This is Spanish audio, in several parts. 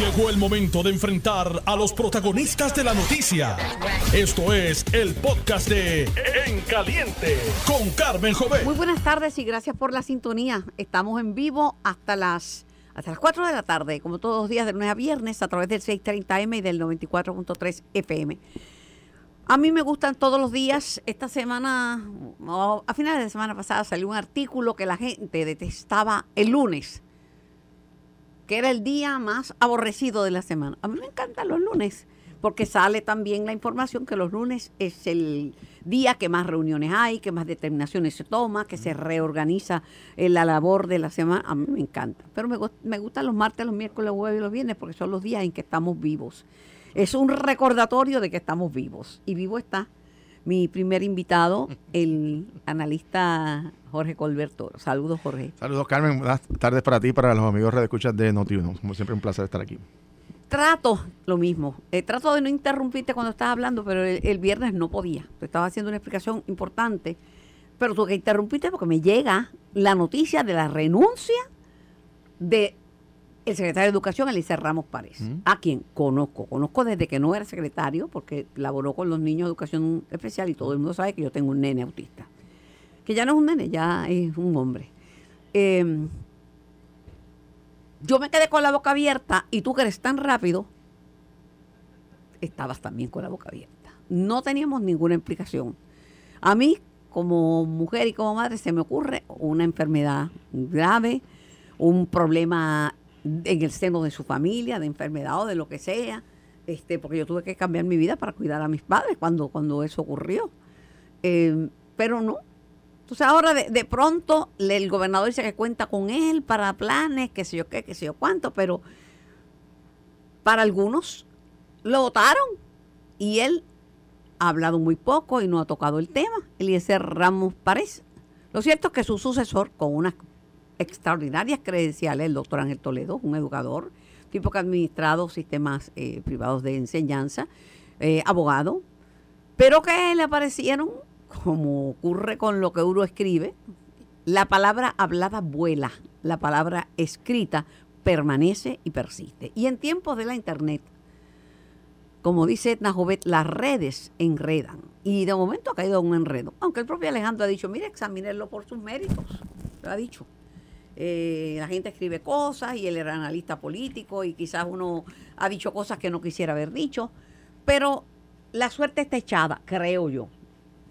Llegó el momento de enfrentar a los protagonistas de la noticia. Esto es el podcast de En Caliente con Carmen Jovet. Muy buenas tardes y gracias por la sintonía. Estamos en vivo hasta las hasta las 4 de la tarde, como todos los días de lunes a viernes, a través del 630M y del 94.3 FM. A mí me gustan todos los días. Esta semana, a finales de semana pasada, salió un artículo que la gente detestaba el lunes, que era el día más aborrecido de la semana. A mí me encantan los lunes, porque sale también la información que los lunes es el día que más reuniones hay, que más determinaciones se toma, que se reorganiza eh, la labor de la semana. A mí me encanta. Pero me, me gustan los martes, los miércoles, los jueves y los viernes, porque son los días en que estamos vivos. Es un recordatorio de que estamos vivos. Y vivo está mi primer invitado, el analista Jorge Colberto. Saludos, Jorge. Saludos, Carmen. Buenas tardes para ti y para los amigos de escuchas de Noti1. Como siempre, un placer estar aquí. Trato lo mismo. Eh, trato de no interrumpirte cuando estás hablando, pero el, el viernes no podía. Te estaba haciendo una explicación importante, pero tuve que interrumpirte porque me llega la noticia de la renuncia de el secretario de Educación, Eliezer Ramos Párez, a quien conozco. Conozco desde que no era secretario, porque laboró con los niños de educación especial y todo el mundo sabe que yo tengo un nene autista. Que ya no es un nene, ya es un hombre. Eh, yo me quedé con la boca abierta y tú que eres tan rápido, estabas también con la boca abierta. No teníamos ninguna explicación. A mí, como mujer y como madre, se me ocurre una enfermedad grave, un problema en el seno de su familia, de enfermedad o de lo que sea, este, porque yo tuve que cambiar mi vida para cuidar a mis padres cuando, cuando eso ocurrió. Eh, pero no, entonces ahora de, pronto el gobernador dice que cuenta con él para planes, que sé yo qué, que sé yo cuánto, pero para algunos lo votaron y él ha hablado muy poco y no ha tocado el tema. Eliezer Ramos Párez. Lo cierto es que su sucesor, con unas extraordinarias credenciales, el doctor Ángel Toledo, un educador, tipo que ha administrado sistemas eh, privados de enseñanza, eh, abogado, pero que le aparecieron, como ocurre con lo que uno escribe, la palabra hablada vuela, la palabra escrita permanece y persiste. Y en tiempos de la internet, como dice Edna Jovet, las redes enredan. Y de momento ha caído un enredo. Aunque el propio Alejandro ha dicho, mire, examínenlo por sus méritos. Lo ha dicho. Eh, la gente escribe cosas y él era analista político y quizás uno ha dicho cosas que no quisiera haber dicho. Pero la suerte está echada, creo yo.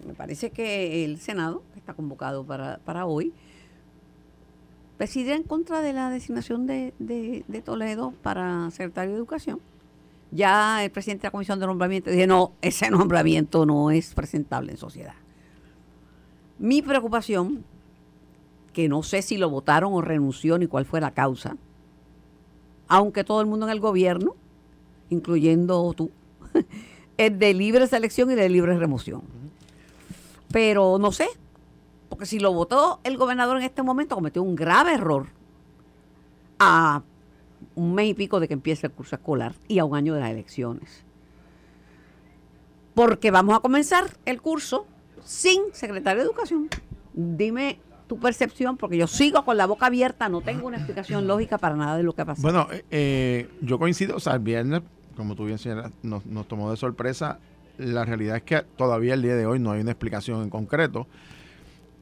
Me parece que el Senado, que está convocado para, para hoy, decidirá en contra de la designación de, de- de Toledo para secretario de Educación. Ya el presidente de la Comisión de Nombramiento dice, no, ese nombramiento no es presentable en sociedad. Mi preocupación, que no sé si lo votaron o renunció ni cuál fue la causa, aunque todo el mundo en el gobierno, incluyendo tú, es de libre selección y de libre remoción. Pero no sé, porque si lo votó el gobernador en este momento, cometió un grave error a un mes y pico de que empiece el curso escolar y a un año de las elecciones. Porque vamos a comenzar el curso sin secretario de Educación. Dime tu percepción, porque yo sigo con la boca abierta, no tengo una explicación lógica para nada de lo que ha pasado. Bueno, eh, eh, yo coincido, o sea, el viernes, como tú bien señalas, nos, nos tomó de sorpresa. La realidad es que todavía el día de hoy no hay una explicación en concreto.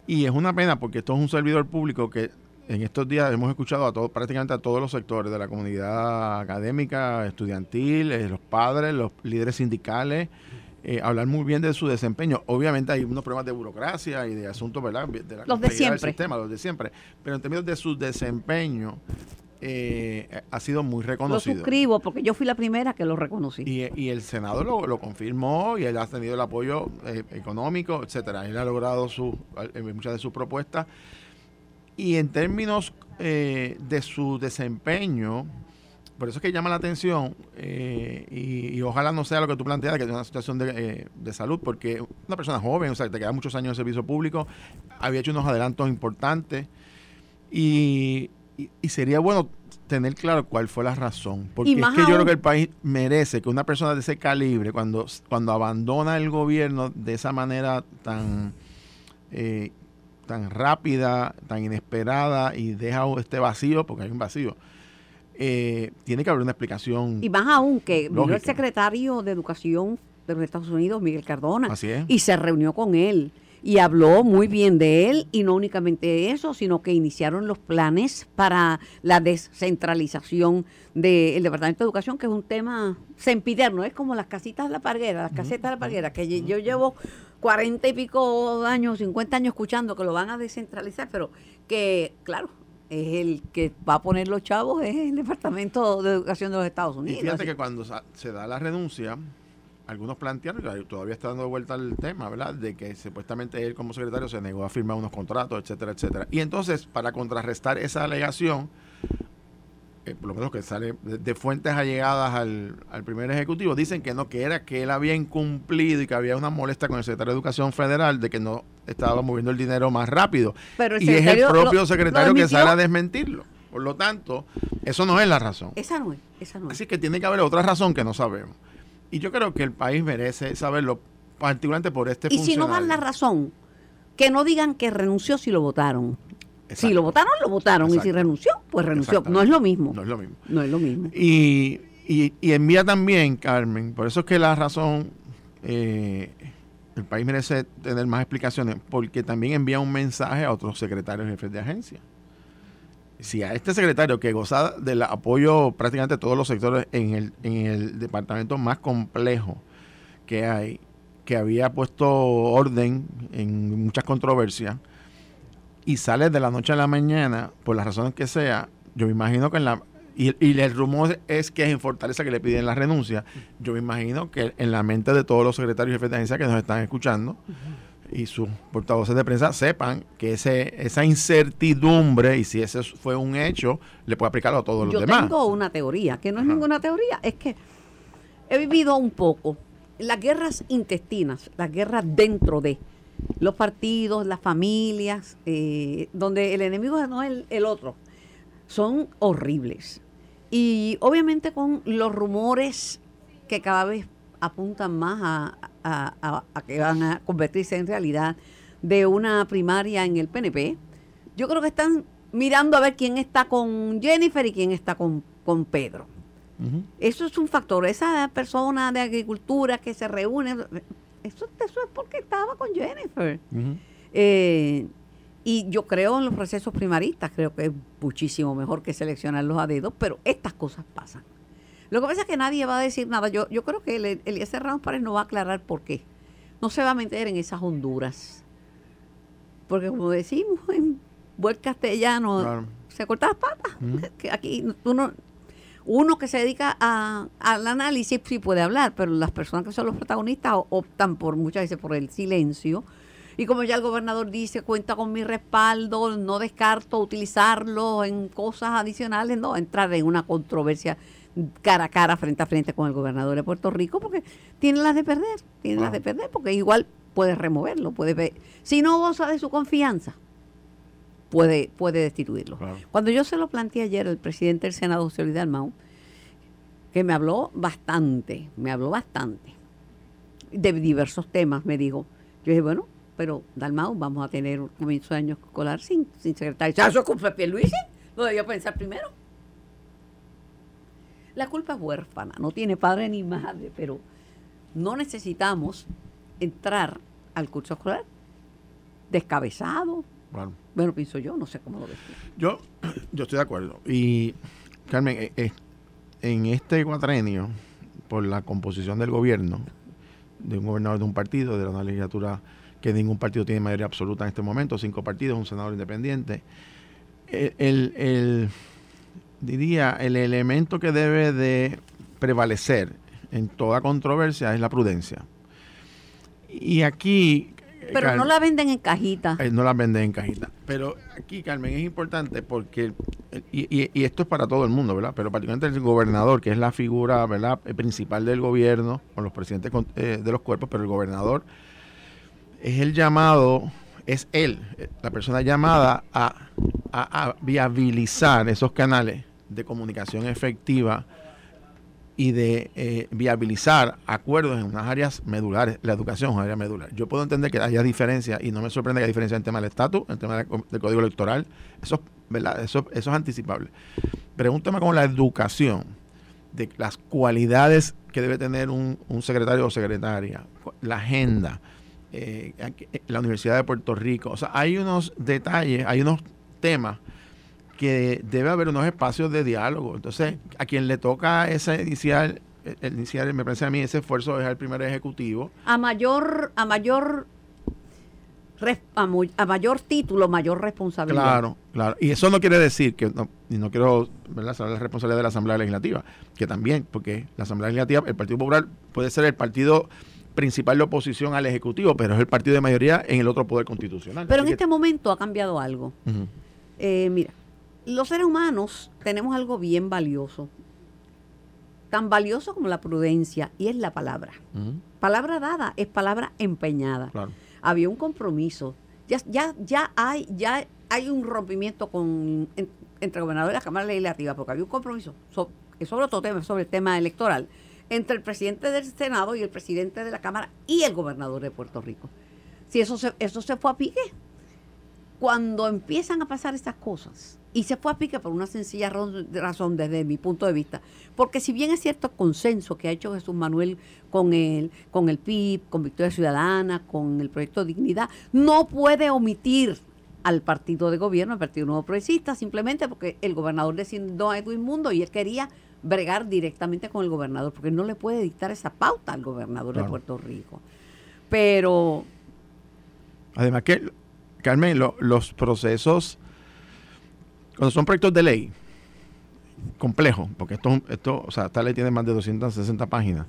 Y es una pena porque esto es un servidor público que en estos días hemos escuchado a todo, prácticamente a todos los sectores de la comunidad académica, estudiantil, eh, los padres, los líderes sindicales, eh, hablar muy bien de su desempeño. Obviamente hay unos problemas de burocracia y de asuntos, ¿verdad? De la Los de complejidad del siempre. sistema, los de siempre. Pero en términos de su desempeño, eh, ha sido muy lo reconocido. suscribo porque yo fui la primera que lo reconocí. Y, y el Senado lo, lo confirmó y él ha tenido el apoyo eh, económico, etcétera. Él ha logrado su, eh, muchas de sus propuestas. Y en términos eh, de su desempeño, por eso es que llama la atención y, y ojalá no sea lo que tú planteas, que es una situación de, de salud, porque una persona joven, o sea, que te quedan muchos años de servicio público, había hecho unos adelantos importantes y, y- y sería bueno tener claro cuál fue la razón. Porque es que yo creo que el país merece que una persona de ese calibre, cuando, cuando abandona el gobierno de esa manera tan, eh, tan rápida, tan inesperada y deja este vacío, porque hay un vacío, eh, tiene que haber una explicación. Y más aún que vino el secretario de Educación de los Estados Unidos, Miguel Cardona, Así es. y se reunió con él y habló muy bien de él y no únicamente eso, sino que iniciaron los planes para la descentralización del Departamento de Educación, que es un tema sempiterno, es como las casitas de la parguera, las casetas de la parguera, que yo- llevo cuarenta y pico años, 50 años escuchando que lo van a descentralizar, pero que, claro, es el que va a poner los chavos, es el Departamento de Educación de los Estados Y Unidos. fíjate Así- que cuando se da la renuncia, algunos plantearon, y todavía está dando vuelta el tema, ¿verdad? De que supuestamente él como secretario se negó a firmar unos contratos, etcétera, etcétera. Y entonces, para contrarrestar esa alegación, eh, por lo menos que sale de, de fuentes allegadas al, al primer ejecutivo, dicen que no, que era que él había incumplido y que había una molestia con el secretario de Educación Federal de que no estaba moviendo el dinero más rápido. Pero y es el lo- propio lo secretario que sale a desmentirlo. Por lo tanto, eso no es la razón. Esa no es, esa no es. Así que tiene que haber otra razón que no sabemos. Y yo creo que el país merece saberlo, particularmente por este Y si no dan la razón, que no digan que renunció si lo votaron. Si lo votaron, lo votaron. Y si renunció, pues renunció. No es lo mismo. No es lo mismo. No es lo mismo. Y, y, y envía también, Carmen, por eso es que la razón, eh, el país merece tener más explicaciones, porque también envía un mensaje a otros secretarios jefes de agencia. Si a este secretario que goza del apoyo prácticamente de todos los sectores en el, en el departamento más complejo que hay, que había puesto orden en muchas controversias, y sale de la noche a la mañana, por las razones que sea, yo me imagino que en la... Y, y el rumor es que es en Fortaleza que le piden la renuncia. Yo me imagino que en la mente de todos los secretarios y jefes de agencia que nos están escuchando y sus portavoces de prensa sepan que ese, esa incertidumbre, y si ese fue un hecho, le puede aplicarlo a todos los Yo demás. tengo una teoría, que no es Ajá. ninguna teoría, es que he vivido un poco las guerras intestinas, las guerras dentro de los partidos, las familias, eh, donde el enemigo no es el, el otro, son horribles. Y obviamente con los rumores que cada vez apuntan más a, a- a- a que van a convertirse en realidad de una primaria en el PNP, yo creo que están mirando a ver quién está con Jennifer y quién está con, con Pedro. Eso es un factor. Esa persona de agricultura que se reúne, eso, eso es porque estaba con Jennifer. Eh, y yo creo en los procesos primaristas, creo que es muchísimo mejor que seleccionarlos a dedos, pero estas cosas pasan. Lo que pasa es que nadie va a decir nada. Yo, yo creo que el, Eliezer Ramos Párez no va a aclarar por qué. No se va a meter en esas honduras. Porque como decimos en buen castellano, Claro. se corta las patas. Que aquí tú no- uno que se dedica a- al análisis sí puede hablar, pero las personas que son los protagonistas optan por muchas veces por el silencio. Y como ya el gobernador dice, cuenta con mi respaldo, no descarto utilizarlo en cosas adicionales, no entrar en una controversia cara a cara, frente a frente con el gobernador de Puerto Rico, porque tiene las de perder, tiene las de perder, porque igual puede removerlo, puede ver. Si no goza de su confianza, puede, puede destituirlo. Claro. Cuando yo se lo planteé ayer al presidente del Senado, José Luis Dalmau, que me habló bastante, me habló bastante, de diversos temas, me dijo, yo dije, bueno, pero Dalmau, vamos a tener un comienzo de año escolar sin, sin secretario. ¿Ya eso es culpa de Pierluisi? Lo debía pensar primero. La culpa es huérfana, no tiene padre ni madre, pero no necesitamos entrar al curso escolar descabezado. Bueno, pienso yo, no sé cómo lo ves. Yo, yo estoy de acuerdo. Y, Carmen, eh, eh, en este cuatrenio, por la composición del gobierno, de un gobernador de un partido, de una legislatura que ningún partido tiene mayoría absoluta en este momento, cinco partidos, un senador independiente, el, el- el- diría, el elemento que debe de prevalecer en toda controversia es la prudencia. Y aquí... Pero Carmen, no la venden en cajitas. eh, no las venden en cajita. Pero aquí, Carmen, es importante porque, y, y- y esto es para todo el mundo, ¿verdad? Pero particularmente el gobernador, que es la figura, ¿verdad?, eh, principal del gobierno, con los presidentes con- eh, de los cuerpos, pero el gobernador es el llamado, es él, eh, la persona llamada a, a- a viabilizar esos canales de comunicación efectiva y de eh, viabilizar acuerdos en unas áreas medulares. La educación es una área medular. Yo puedo entender que haya diferencias y no me sorprende que haya diferencias en tema del estatus, en tema del, del código electoral. Eso es ¿verdad? Eso, eso es anticipable. Pregúntame con la educación, de las cualidades que debe tener un, secretario o secretaria, la agenda, eh, eh, la Universidad de Puerto Rico. O sea, hay unos detalles, hay unos temas que debe haber unos espacios de diálogo. Entonces, a quien le toca ese inicial, el inicial, me parece a mí, ese esfuerzo es el primer ejecutivo. A mayor, a mayor a, mayor título, mayor responsabilidad. Claro, claro. Y eso no quiere decir que, no, y no quiero ¿verdad? saber la responsabilidad de la Asamblea Legislativa, que también, porque la Asamblea Legislativa, el Partido Popular puede ser el partido principal de oposición al Ejecutivo, pero es el partido de mayoría en el otro poder constitucional. Pero en este momento ha cambiado algo. Eh, mira, los seres humanos tenemos algo bien valioso, tan valioso como la prudencia, y es la palabra. Palabra dada es palabra empeñada. Claro había un compromiso. Ya, ya, ya hay, ya hay un rompimiento con entre gobernador y la Cámara Legislativa, porque había un compromiso sobre, sobre otro tema, sobre el tema electoral, entre el presidente del Senado y el presidente de la Cámara y el gobernador de Puerto Rico. Si eso se, eso se fue a pique, cuando empiezan a pasar estas cosas, y se fue a pique por una sencilla razón desde mi punto de vista, porque si bien es cierto consenso que ha hecho Jesús Manuel con el, con el PIB, con Victoria Ciudadana, con el proyecto Dignidad, no puede omitir al partido de gobierno, al Partido Nuevo Progresista, simplemente porque el gobernador designó a Edwin Mundo y él quería bregar directamente con el gobernador, porque no le puede dictar esa pauta al gobernador de Puerto Rico. Pero... Además que Carmen, los procesos, cuando son proyectos de ley, complejos, porque esto, esto, o sea, esta ley tiene más de 260 páginas,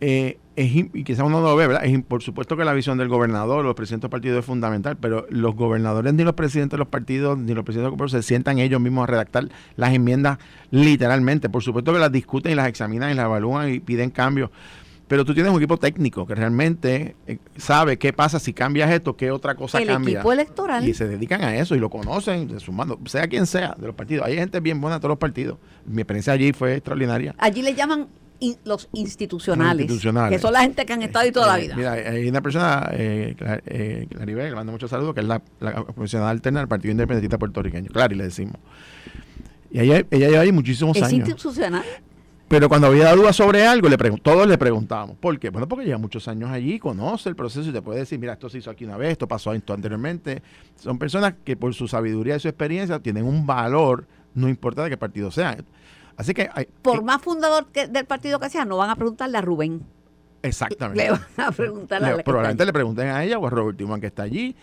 eh, es, y quizás uno no lo ve, ¿verdad? Es, por supuesto que la visión del gobernador, los presidentes de partidos es fundamental, pero los gobernadores ni los presidentes de los partidos, ni los presidentes de los se sientan ellos mismos a redactar las enmiendas literalmente. Por supuesto que las discuten y las examinan y las evalúan y piden cambios pero tú tienes un equipo técnico que realmente eh, sabe qué pasa si cambias esto, qué otra cosa cambia. El equipo electoral. Y se dedican a eso y lo conocen, sumando, sea quien sea de los partidos. Hay gente bien buena de todos los partidos. Mi experiencia allí fue extraordinaria. Allí le llaman los institucionales, que son la gente que han estado ahí toda la eh, vida. Mira, hay una persona, eh, eh Claribel, le mando muchos saludos, que es la, la comisionada alterna del Partido Independentista puertorriqueño. Claro, y le decimos. Y ella, ella lleva ahí muchísimos años. ¿Es institucional? Pero cuando había dudas sobre algo, le todos le preguntábamos. ¿Por qué? Bueno, porque lleva muchos años allí, conoce el proceso y te puede decir, mira, esto se hizo aquí una vez, esto pasó esto anteriormente. Son personas que por su sabiduría y su experiencia tienen un valor, no importa de qué partido sea. Así que... por más fundador del partido que sea, no van a preguntarle a Rubén. Exactamente. Le van a preguntarle a Probablemente le pregunten a ella o a Robert Tillman que está allí.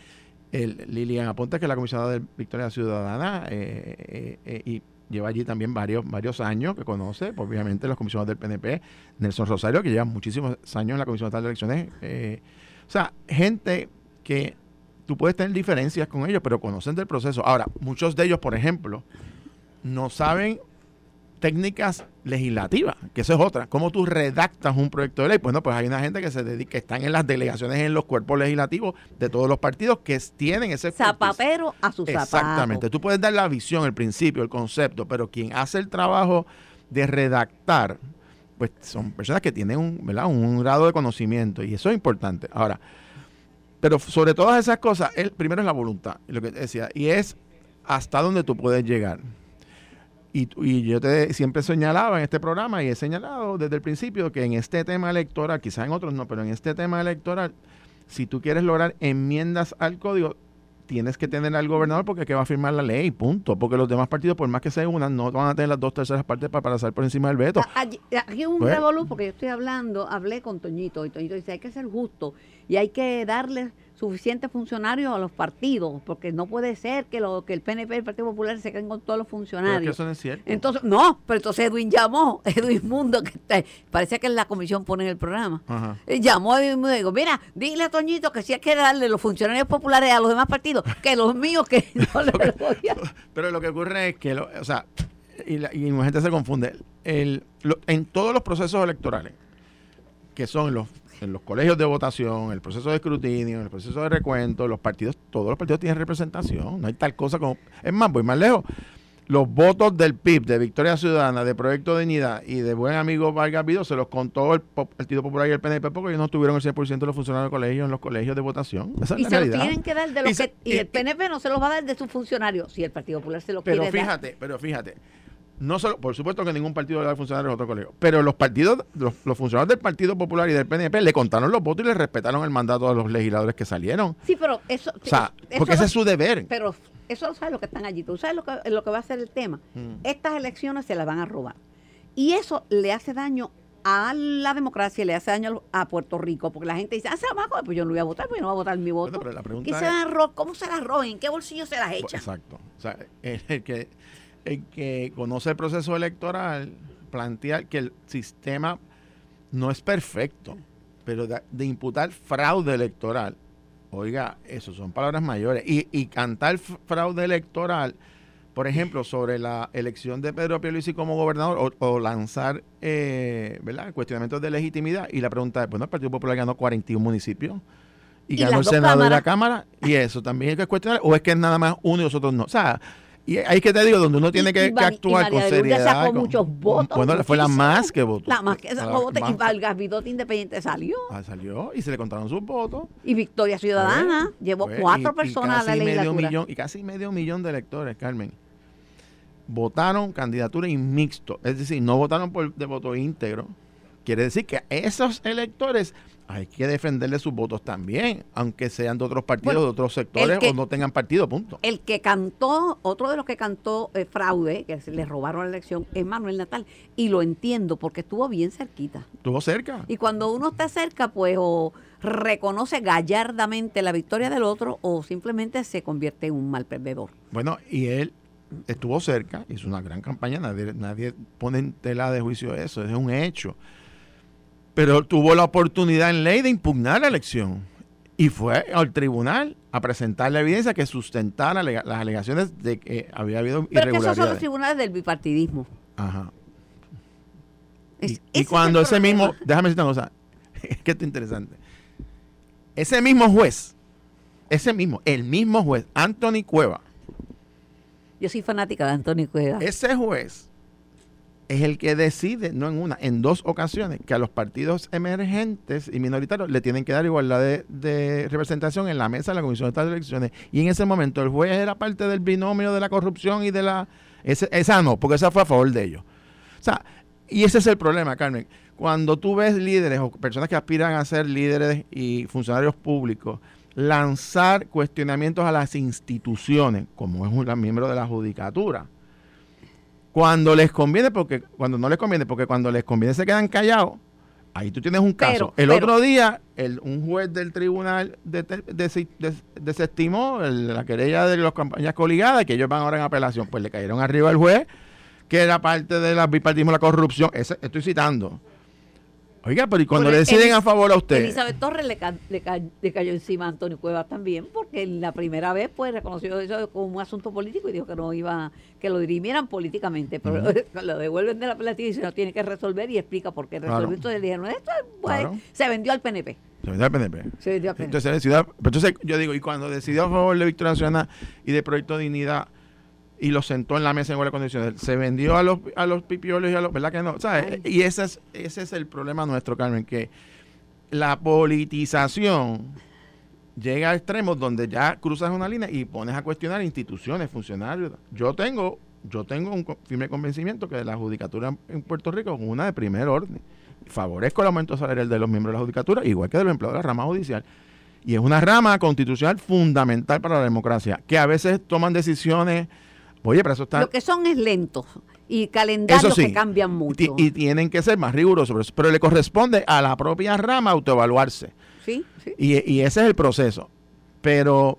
El, Lilian Aponte, que es la comisionada de Victoria Ciudadana, eh, eh, eh, y lleva allí también varios, varios años que conoce, obviamente los comisionados del PNP, Nelson Rosario, que lleva muchísimos años en la Comisión de Elecciones. Eh, o sea, gente que tú puedes tener diferencias con ellos, pero conocen del proceso. Ahora, muchos de ellos, por ejemplo, no saben técnicas legislativas, que eso es otra. ¿Cómo tú redactas un proyecto de ley? Bueno, pues hay una gente que se dedica, que están en las delegaciones, en los cuerpos legislativos de todos los partidos que tienen ese... Zapatero a su zapato. Exactamente. Tú puedes dar la visión, el principio, el concepto, pero quien hace el trabajo de redactar, pues son personas que tienen un, ¿verdad? un grado de conocimiento y eso es importante. Ahora, pero sobre todas esas cosas, el primero es la voluntad, lo que te decía, y es hasta dónde tú puedes llegar. Y, yo te siempre señalaba en este programa y he señalado desde el principio que en este tema electoral, quizás en otros no, pero en este tema electoral, si tú quieres lograr enmiendas al código, tienes que tener al gobernador porque es que va a firmar la ley, punto. Porque los demás partidos, por más que se unan, no van a tener las dos terceras partes para pasar por encima del veto. Aquí, aquí un pues, porque yo estoy hablando, hablé con Toñito y Toñito dice, hay que ser justo y hay que darle suficientes funcionarios a los partidos, porque no puede ser que lo que el PNP y el Partido Popular se queden con todos los funcionarios. Pero eso no es cierto. Entonces, no, pero entonces Edwin llamó, Edwin Mundo, que está, parecía que en la comisión pone en el programa. Eh, llamó a Edwin Mundo y dijo, mira, dile a Toñito que si hay que darle los funcionarios populares a los demás partidos, que los míos que no le voy a... Pero lo que ocurre es que, o sea, y, la, y gente se confunde, el, en todos los procesos electorales, que son los en los colegios de votación, el proceso de escrutinio, el proceso de recuento, los partidos, todos los partidos tienen representación. No hay tal cosa como. Es más, voy más lejos. los votos del PIB, de Victoria Ciudadana, de Proyecto de Dignidad y de buen amigo Vargas Vido se los contó el Partido Popular y el PNP porque ellos no tuvieron el 100% de los funcionarios de colegio en los colegios de votación. y se los tienen que dar de los y que... y, el PNP no se los va a dar de sus funcionarios si el Partido Popular se los pero quiere fíjate, Pero fíjate, no solo, por supuesto que ningún partido le da funcionarios a otro colegio, pero los partidos, los, funcionarios del Partido Popular y del PNP le contaron los votos y le respetaron el mandato a los legisladores que salieron. Sí, pero eso... O sea, porque ese es su deber. Pero eso lo saben los que están allí. Tú sabes lo que, lo que va a ser el tema. Mm. Estas elecciones se las van a robar. Y eso le hace daño a la democracia, le hace daño a Puerto Rico, porque la gente dice, ah, se va a pues yo no voy a votar, pues yo no voy a votar mi voto. ¿Qué se ¿Cómo se las roben? ¿En qué bolsillo se las echan? Exacto. O sea, el que, el que conoce el proceso electoral plantea que el sistema no es perfecto, pero de imputar fraude electoral Oiga, eso son palabras mayores. Y, y cantar fraude electoral, por ejemplo, sobre la elección de Pedro Pierluisi como gobernador o, lanzar eh, ¿verdad? cuestionamientos de legitimidad. Y la pregunta es, bueno, el Partido Popular ganó 41 municipios y, ganó el Senado y la Cámara. Y eso también hay que cuestionar. ¿O es que es nada más uno y nosotros no? O sea, y ahí que te digo, donde uno tiene que, actuar con seriedad. sacó muchos votos. Bueno, fue la más que votó. La más que sacó votos. Y Vargas Vidote Independiente salió. Ah, salió y se le contaron sus votos. Y Victoria Ciudadana llevó cuatro personas a la legislatura. Medio millón, y casi medio millón de electores, Carmen, votaron candidatura y mixto. Es decir, no votaron por de voto íntegro. Quiere decir que esos electores hay que defenderle sus votos también, aunque sean de otros partidos, de otros sectores o no tengan partido, punto. El que cantó, otro de los que cantó eh, fraude, que le robaron la elección, es Manuel Natal. Y lo entiendo porque estuvo bien cerquita. Estuvo cerca. Y cuando uno está cerca, pues o reconoce gallardamente la victoria del otro o simplemente se convierte en un mal perdedor. Bueno, y él estuvo cerca, hizo una gran campaña, nadie, nadie pone en tela de juicio eso, es un hecho pero tuvo la oportunidad en ley de impugnar la elección y fue al tribunal a presentar la evidencia que sustentara las alegaciones de que había habido pero que esos son los tribunales del bipartidismo. Ajá. y, cuando ese mismo, déjame decirte una cosa, que esto es interesante. Ese mismo juez, ese mismo, el mismo juez, Anthony Cueva. Yo soy fanática de Anthony Cueva. Ese juez es el que decide, no en una, en dos ocasiones, que a los partidos emergentes y minoritarios le tienen que dar igualdad de, representación en la mesa de la Comisión de Estados de Elecciones. Y en ese momento el juez era parte del binomio de la corrupción y de la... esa no, porque esa fue a favor de ellos. O sea, y ese es el problema, Carmen. Cuando tú ves líderes o personas que aspiran a ser líderes y funcionarios públicos, lanzar cuestionamientos a las instituciones, como es un miembro de la judicatura, cuando les conviene, porque cuando no les conviene, porque cuando les conviene se quedan callados. Ahí tú tienes un caso. el otro día, el, un juez del tribunal desestimó la querella de las campañas coligadas, que ellos van ahora en apelación. Pues le cayeron arriba al juez, que era parte del bipartismo, la corrupción. Ese, estoy citando. Oiga, pero ¿y cuando le deciden a favor a usted? Elizabeth Torres le, le, cayó encima a Antonio Cuevas también, porque la primera vez pues reconoció eso como un asunto político y dijo que no iba, que lo dirimieran políticamente, pero lo devuelven de la plata y se lo tiene que resolver y explica por qué resolvió. Entonces dijeron, esto pues, se vendió al PNP. Se vendió al PNP. Se vendió al PNP. Entonces, entonces yo digo, y cuando decidió a favor de Victoria Nacional y de Proyecto de Dignidad, y lo sentó en la mesa en buenas condiciones. Se vendió a los, a los pipiolos y a los, ¿verdad que no? Y ese es, ese es el problema nuestro, Carmen, que la politización llega a extremos donde ya cruzas una línea y pones a cuestionar instituciones, funcionarios. Yo tengo, yo tengo un firme convencimiento que la judicatura en Puerto Rico es una de primer orden. Favorezco el aumento salarial de los miembros de la judicatura, igual que de los empleados de la rama judicial. Y es una rama constitucional fundamental para la democracia, que a veces toman decisiones Oye, pero eso está... Lo que son es lentos y calendarios que cambian mucho. Y, tienen que ser más rigurosos, pero le corresponde a la propia rama autoevaluarse. Sí, sí. Y, ese es el proceso. Pero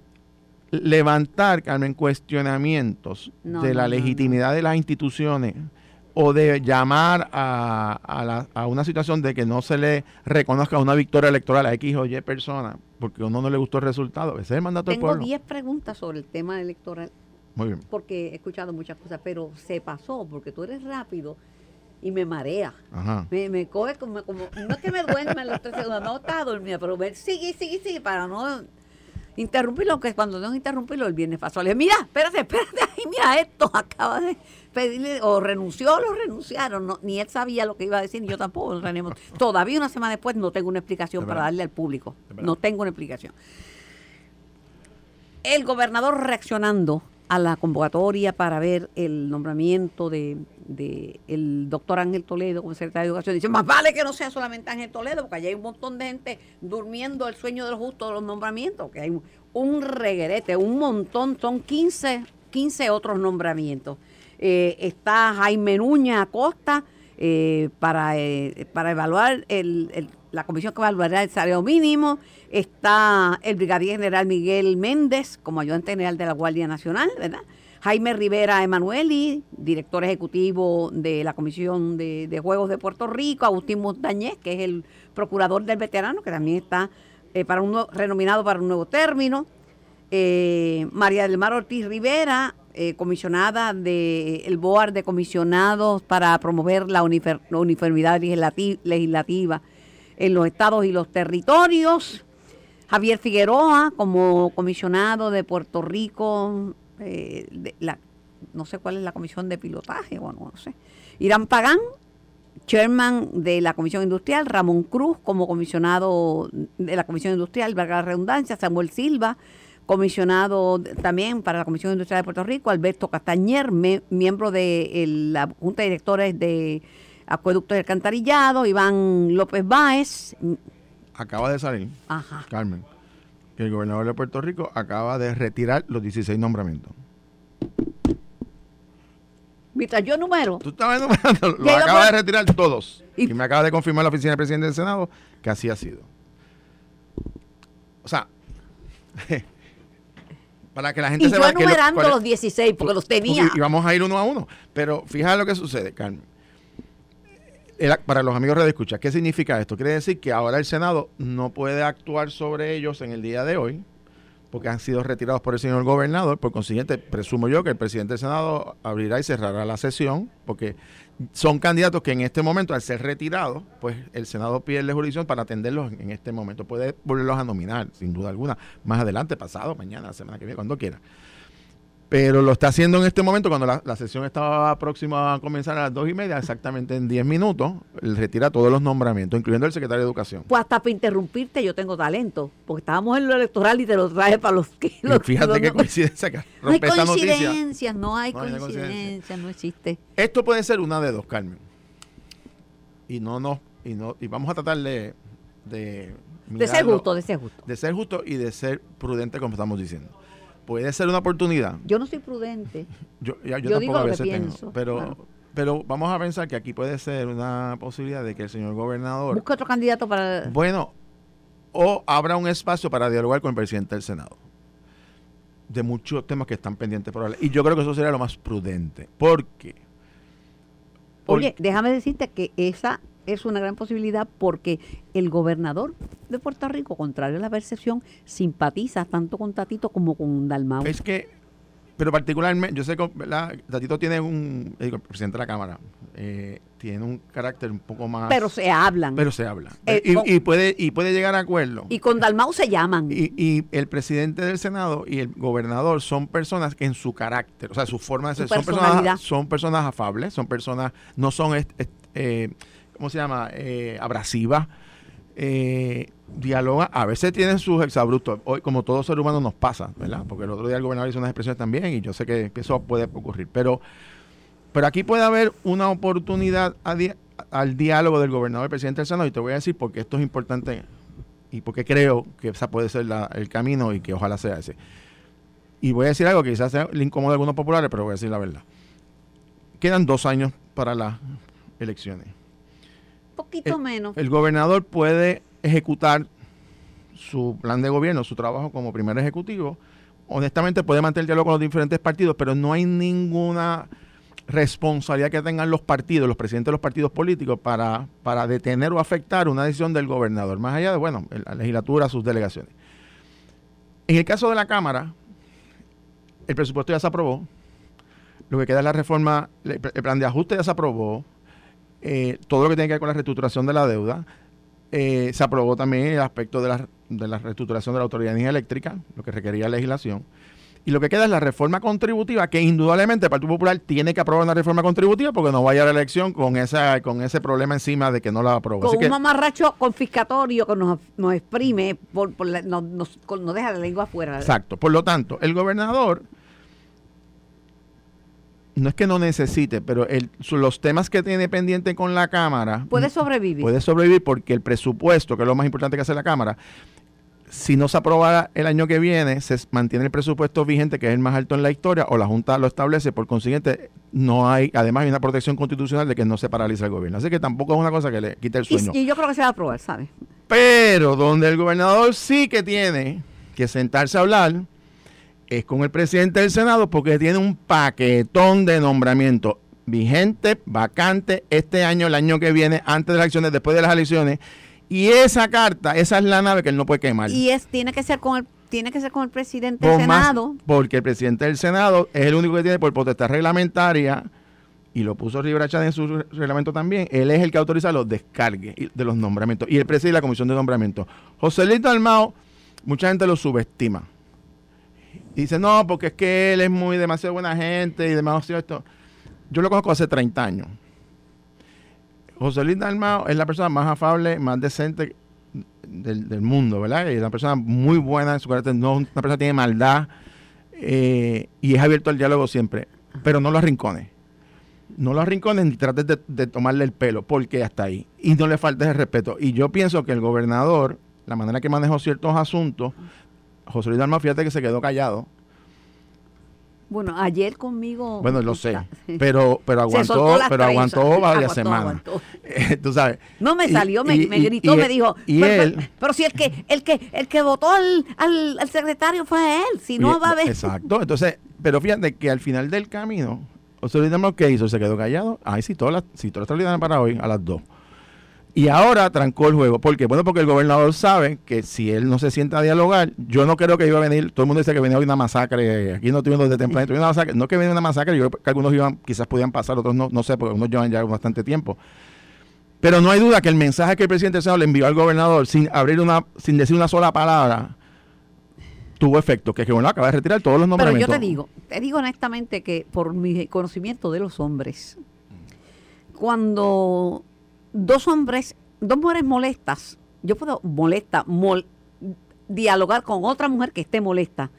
levantar, Carmen, cuestionamientos de la legitimidad de las instituciones o de llamar a, a, una situación de que no se le reconozca una victoria electoral a X o Y persona porque a uno no le gustó el resultado. Ese es el mandato del pueblo. Tengo 10 preguntas sobre el tema electoral porque he escuchado muchas cosas, pero se pasó porque tú eres rápido y me marea. Me, me coge como, como, no es que me duerma en las tres segundos, no estaba dormida, pero ver, sigue, sigue, sigue, para no... interrumpirlo, que cuando tengo que interrumpirlo, el viernes pasó. Le dije, mira, espérate, espérate, ay, mira esto, acaba de pedirle, o renunció lo renunciaron. No, ni él sabía lo que iba a decir, ni yo tampoco. Todavía una semana después no tengo una explicación para darle al público. No tengo una explicación. El gobernador reaccionando a la convocatoria para ver el nombramiento de, de el doctor Ángel Toledo como secretario de Educación. Dice, más vale que no sea solamente Ángel Toledo, porque allá hay un montón de gente durmiendo el sueño de los justos de los nombramientos, que hay un, un reguerete, un montón, son 15, 15 otros nombramientos. Eh, está Jaime Nuña Acosta eh, para, eh, para evaluar el, la comisión que evaluará el salario mínimo. Está el brigadier general Miguel Méndez como ayudante general de la Guardia Nacional, ¿verdad? Jaime Rivera Emanueli, director ejecutivo de la Comisión de, Juegos de Puerto Rico, Agustín Montañez, que es el procurador del veterano, que también está eh, para un renominado para un nuevo término. Eh, María del Mar Ortiz Rivera, eh, comisionada del BOAR de comisionados para promover la, uniformidad legislati- legislativa en los estados y los territorios. Javier Figueroa como comisionado de Puerto Rico, eh, de no sé cuál es la comisión de pilotaje, bueno, no sé. Irán Pagán, chairman de la Comisión Industrial, Ramón Cruz como comisionado de la Comisión Industrial, valga la redundancia, Samuel Silva, comisionado también para la Comisión Industrial de Puerto Rico, Alberto Castañer, me- miembro de el- la Junta de Directores de Acueductos y Alcantarillado, Iván López Báez, Acaba de salir, ajá, Carmen, que el gobernador de Puerto Rico acaba de retirar los 16 nombramientos. mientras yo número, Tú estabas enumerando, lo acaba de retirar todos. Y- Y, me acaba de confirmar la oficina del presidente del Senado que así ha sido. O sea, para que la gente y yo sepa que lo- enumerando cuál es- los 16, porque los tenía. y vamos a ir uno a uno. Pero fíjate lo que sucede, Carmen. El- para los amigos de escucha, ¿qué significa esto? Quiere decir que ahora el Senado no puede actuar sobre ellos en el día de hoy, porque han sido retirados por el señor gobernador. Por consiguiente, presumo yo que el presidente del Senado abrirá y cerrará la sesión, porque son candidatos que en este momento, al ser retirados, pues el Senado pierde jurisdicción para atenderlos en, este momento. Puede volverlos a nominar, sin duda alguna, más adelante, pasado, mañana, la semana que viene, cuando quiera. Pero lo está haciendo en este momento, cuando la, la sesión estaba próxima a comenzar a las dos y media, exactamente en 10 minutos, él retira todos los nombramientos, incluyendo el secretario de Educación. Pues hasta para interrumpirte yo tengo talento, porque estábamos en lo electoral y te lo traje para los que... Los- fíjate los- qué coincidencia que No hay coincidencias, no hay No coincidencias, no existe. Esto puede ser una de dos, Carmen. Y no, no, y no, y vamos a tratar de, de, De ser justo, de ser justo. de ser justo y de ser prudente, como estamos diciendo. Puede ser una oportunidad. Yo no soy prudente. Yo, ya- yo Yo tampoco digo a lo que veces tengo, pienso, pero, claro. pero vamos a pensar que aquí puede ser una posibilidad de que el señor gobernador, Busca otro candidato para... bueno, o abra un espacio para dialogar con el presidente del Senado de muchos temas que están pendientes por hablar. Y yo creo que eso sería lo más prudente. Porque Oye, déjame decirte que esa es una gran posibilidad porque el gobernador de Puerto Rico, contrario a la percepción, simpatiza tanto con Tatito como con Dalmau. Es que, pero particularmente, yo sé que ¿verdad? Tatito tiene un, digo, el presidente de la Cámara, eh, tiene un carácter un poco más... Pero se hablan. pero se habla. Eh, y, con- y puede, y puede llegar a acuerdo. y con Dalmau se llaman. Y, y el presidente del Senado y el gobernador son personas que en su carácter, o sea, su forma de ser, son personas, son personas afables, son personas, no son, est- est- eh, ¿cómo se llama?, eh, abrasivas, eh, dialoga, a veces tienen sus exabruptos, hoy como todo ser humano nos pasa, ¿verdad? Porque el otro día el gobernador hizo unas expresiones también y yo sé que, eso puede ocurrir, pero, pero aquí puede haber una oportunidad al diálogo del gobernador y el presidente del Senado y te voy a decir porque esto es importante y porque creo que esa puede ser el camino y que ojalá sea ese. Y voy a decir algo que quizás sea le incómodo a algunos populares, pero voy a decir la verdad. Quedan dos años para las elecciones. Poquito el- menos. El gobernador puede ejecutar su plan de gobierno, su trabajo como primer ejecutivo. Honestamente puede mantener el diálogo con los diferentes partidos, pero no hay ninguna responsabilidad que tengan los partidos, los presidentes de los partidos políticos para, para detener o afectar una decisión del gobernador, más allá de, bueno, la legislatura, sus delegaciones. En el caso de la Cámara, el presupuesto ya se aprobó, lo que queda es la reforma, el plan de ajuste ya se aprobó, eh, todo lo que tiene que ver con la reestructuración de la deuda. eh, se aprobó también el aspecto de la, de la reestructuración de la Autoridad de Eléctrica, lo que requería legislación. Y lo que queda es la reforma contributiva, que indudablemente el Partido Popular tiene que aprobar una reforma contributiva porque no vaya a la elección con esa con ese problema encima de que no la aprobó. Con Así un que, mamarracho confiscatorio que nos, nos exprime, por, por la- nos, nos deja la lengua afuera. Exacto. Por lo tanto, el gobernador no es que no necesite, pero el, los temas que tiene pendiente con la Cámara Puede sobrevivir. puede sobrevivir porque el presupuesto, que es lo más importante que hace la Cámara, si no se aprobara el año que viene, se mantiene el presupuesto vigente, que es el más alto en la historia, o la Junta lo establece, por consiguiente, no hay, además hay una protección constitucional de que no se paraliza el gobierno. Así que tampoco es una cosa que le quite el sueño. y, y yo creo que se va a aprobar, ¿sabes? Pero donde el gobernador sí que tiene que sentarse a hablar es con el presidente del Senado porque tiene un paquetón de nombramientos vigente, vacante, este año, el año que viene, antes de las elecciones, después de las elecciones. Y esa carta, esa es la nave que él no puede quemar. Y es tiene que ser con el tiene que ser con el presidente del más- Senado. porque el presidente del Senado es el único que tiene por potestad reglamentaria, y lo puso Rivera Chávez en su re- reglamento también, él es el que autoriza los descargues de los nombramientos, y él preside la comisión de nombramientos. José Luis Dalmao, mucha gente lo subestima. Y dice, no, porque es que él es muy demasiado buena gente y demasiado esto. Yo lo conozco hace 30 años. José Luis Dalmao es la persona más afable, más decente del, del mundo, ¿verdad? Es una persona muy buena en su carácter, no una persona que tiene maldad eh, y es abierto al diálogo siempre, pero no lo arrincones. No lo arrincones ni trates de, de tomarle el pelo, porque hasta ahí. Y no le faltes el respeto. Y yo pienso que el gobernador, la manera que manejó ciertos asuntos, José Luis Dalmau, fíjate que se quedó callado. Bueno, ayer conmigo. Bueno, lo sé, pero, pero aguantó, pero aguantó varias semanas. Eh, Tú sabes. No me Y- salió, me, y- me gritó, y me dijo, y pero, él- pero- pero si el que el que el que votó al, al, al secretario fue él, si no Oye, va a haber Exacto. Entonces, pero fíjate que al final del camino, José Luis Dalmau, ¿qué hizo? Se quedó callado. Ay, sí, todas las, sí, todas las extraordinarias para hoy, a las dos. Y ahora trancó el juego. ¿Por qué? Bueno, porque el gobernador sabe que si él no se sienta a dialogar, yo no creo que iba a venir, todo el mundo dice que venía hoy una masacre, aquí no tuvimos desde temprano, una masacre, no que venía una masacre, yo creo que algunos iban, quizás podían pasar, otros no, no sé, porque unos llevan ya bastante tiempo. Pero no hay duda que el mensaje que el presidente Senado le envió al gobernador sin abrir una, sin decir una sola palabra, tuvo efecto, que es que bueno, acaba de retirar todos los Pero nombramientos. yo te digo, te digo honestamente que por mi conocimiento de los hombres, cuando dos hombres, dos mujeres molestas, yo puedo molesta, mol- dialogar con otra mujer que esté molesta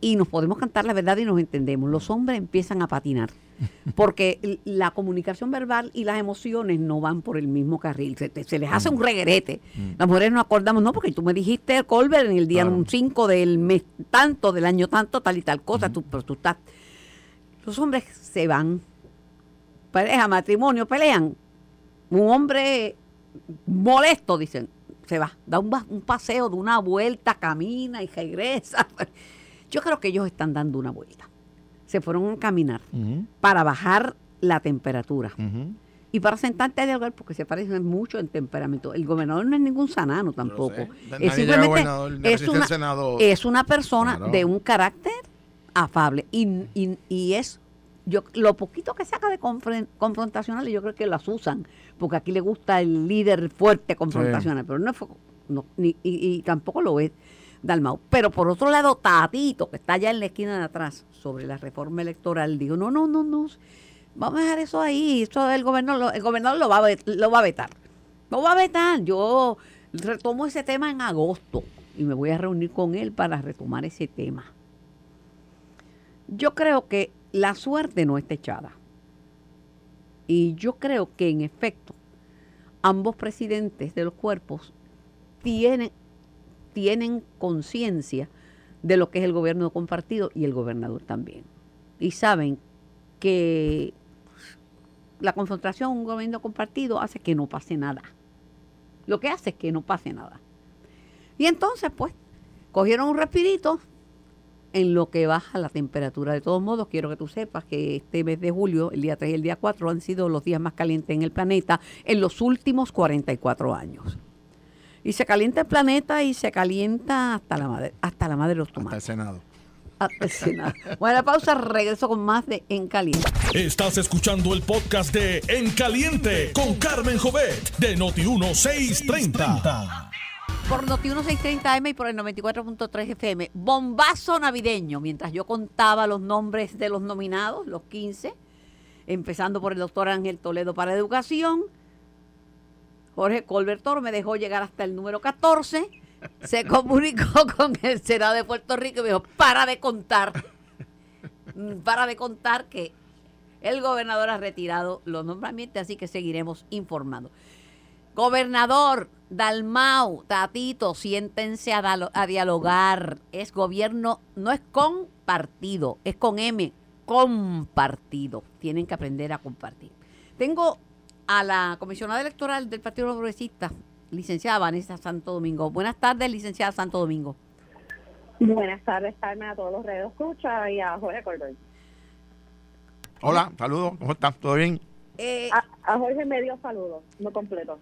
y nos podemos cantar la verdad y nos entendemos. Los hombres empiezan a patinar porque la comunicación verbal y las emociones no van por el mismo carril. Se, les hace un reguerete. Las mujeres no acordamos, no, porque tú me dijiste, Colbert, en el día Claro. 5 del mes tanto, del año tanto, tal y tal cosa, tú, pero tú estás... Los hombres se van, pareja, matrimonio, pelean. Un hombre molesto, dicen, se va, da un, un paseo de una vuelta, camina y regresa. Yo creo que ellos están dando una vuelta. Se fueron a caminar para bajar la temperatura y para sentarte a dialogar porque se parecen mucho en temperamento. El gobernador no es ningún sanano tampoco. Es simplemente es una, es una persona Claro. de un carácter afable y, y- y es yo lo poquito que saca de confren- confrontacional yo creo que las usan porque aquí le gusta el líder fuerte confrontacional pero no, fue- no, ni- y, y tampoco lo es Dalmau. Pero por otro lado Tatito que está allá en la esquina de atrás sobre la reforma electoral dijo no no no no vamos a dejar eso ahí eso el gobernador el gobernador lo va a lo va a vetar lo va a vetar yo retomo ese tema en agosto y me voy a reunir con él para retomar ese tema yo creo que la suerte no está echada. Y yo creo que en efecto, ambos presidentes de los cuerpos tienen, tienen conciencia de lo que es el gobierno compartido y el gobernador también. Y saben que la confrontación un gobierno compartido hace que no pase nada. Lo que hace es que no pase nada. Y entonces, pues, cogieron un respirito, en lo que baja la temperatura. De todos modos, quiero que tú sepas que este mes de julio, el día 3 y el día 4, han sido los días más calientes en el planeta en los últimos 44 años. Y se calienta el planeta y se calienta hasta la madre, hasta la madre de los Hasta el tomates. Senado. a decir nada. Bueno, pausa, regreso con más de En Caliente. Estás escuchando el podcast de En Caliente con Carmen Jovet de Noti1630. Por Noti 1630 M y por el 94.3 FM. Bombazo navideño. Mientras yo contaba los nombres de los nominados, los 15, empezando por el doctor Ángel Toledo para Educación. Jorge Colbert Toro me dejó llegar hasta el número 14. Se comunicó con el Senado de Puerto Rico y me dijo, para de contar. Para de contar que el gobernador ha retirado los nombramientos, así que seguiremos informando. Gobernador Dalmau, Tatito, siéntense a, dialogar. Es gobierno, no es con partido, es con M, compartido. Tienen que aprender a compartir. Tengo a la comisionada electoral del Partido Progresista, licenciada Vanessa Santo Domingo. Buenas tardes, licenciada Santo Domingo. Buenas tardes, Carmen, a todos los redes escucha y a Jorge Cordón. Hola, saludos, ¿cómo estás? ¿Todo bien? Eh, A, a Jorge me dio saludos, no completo.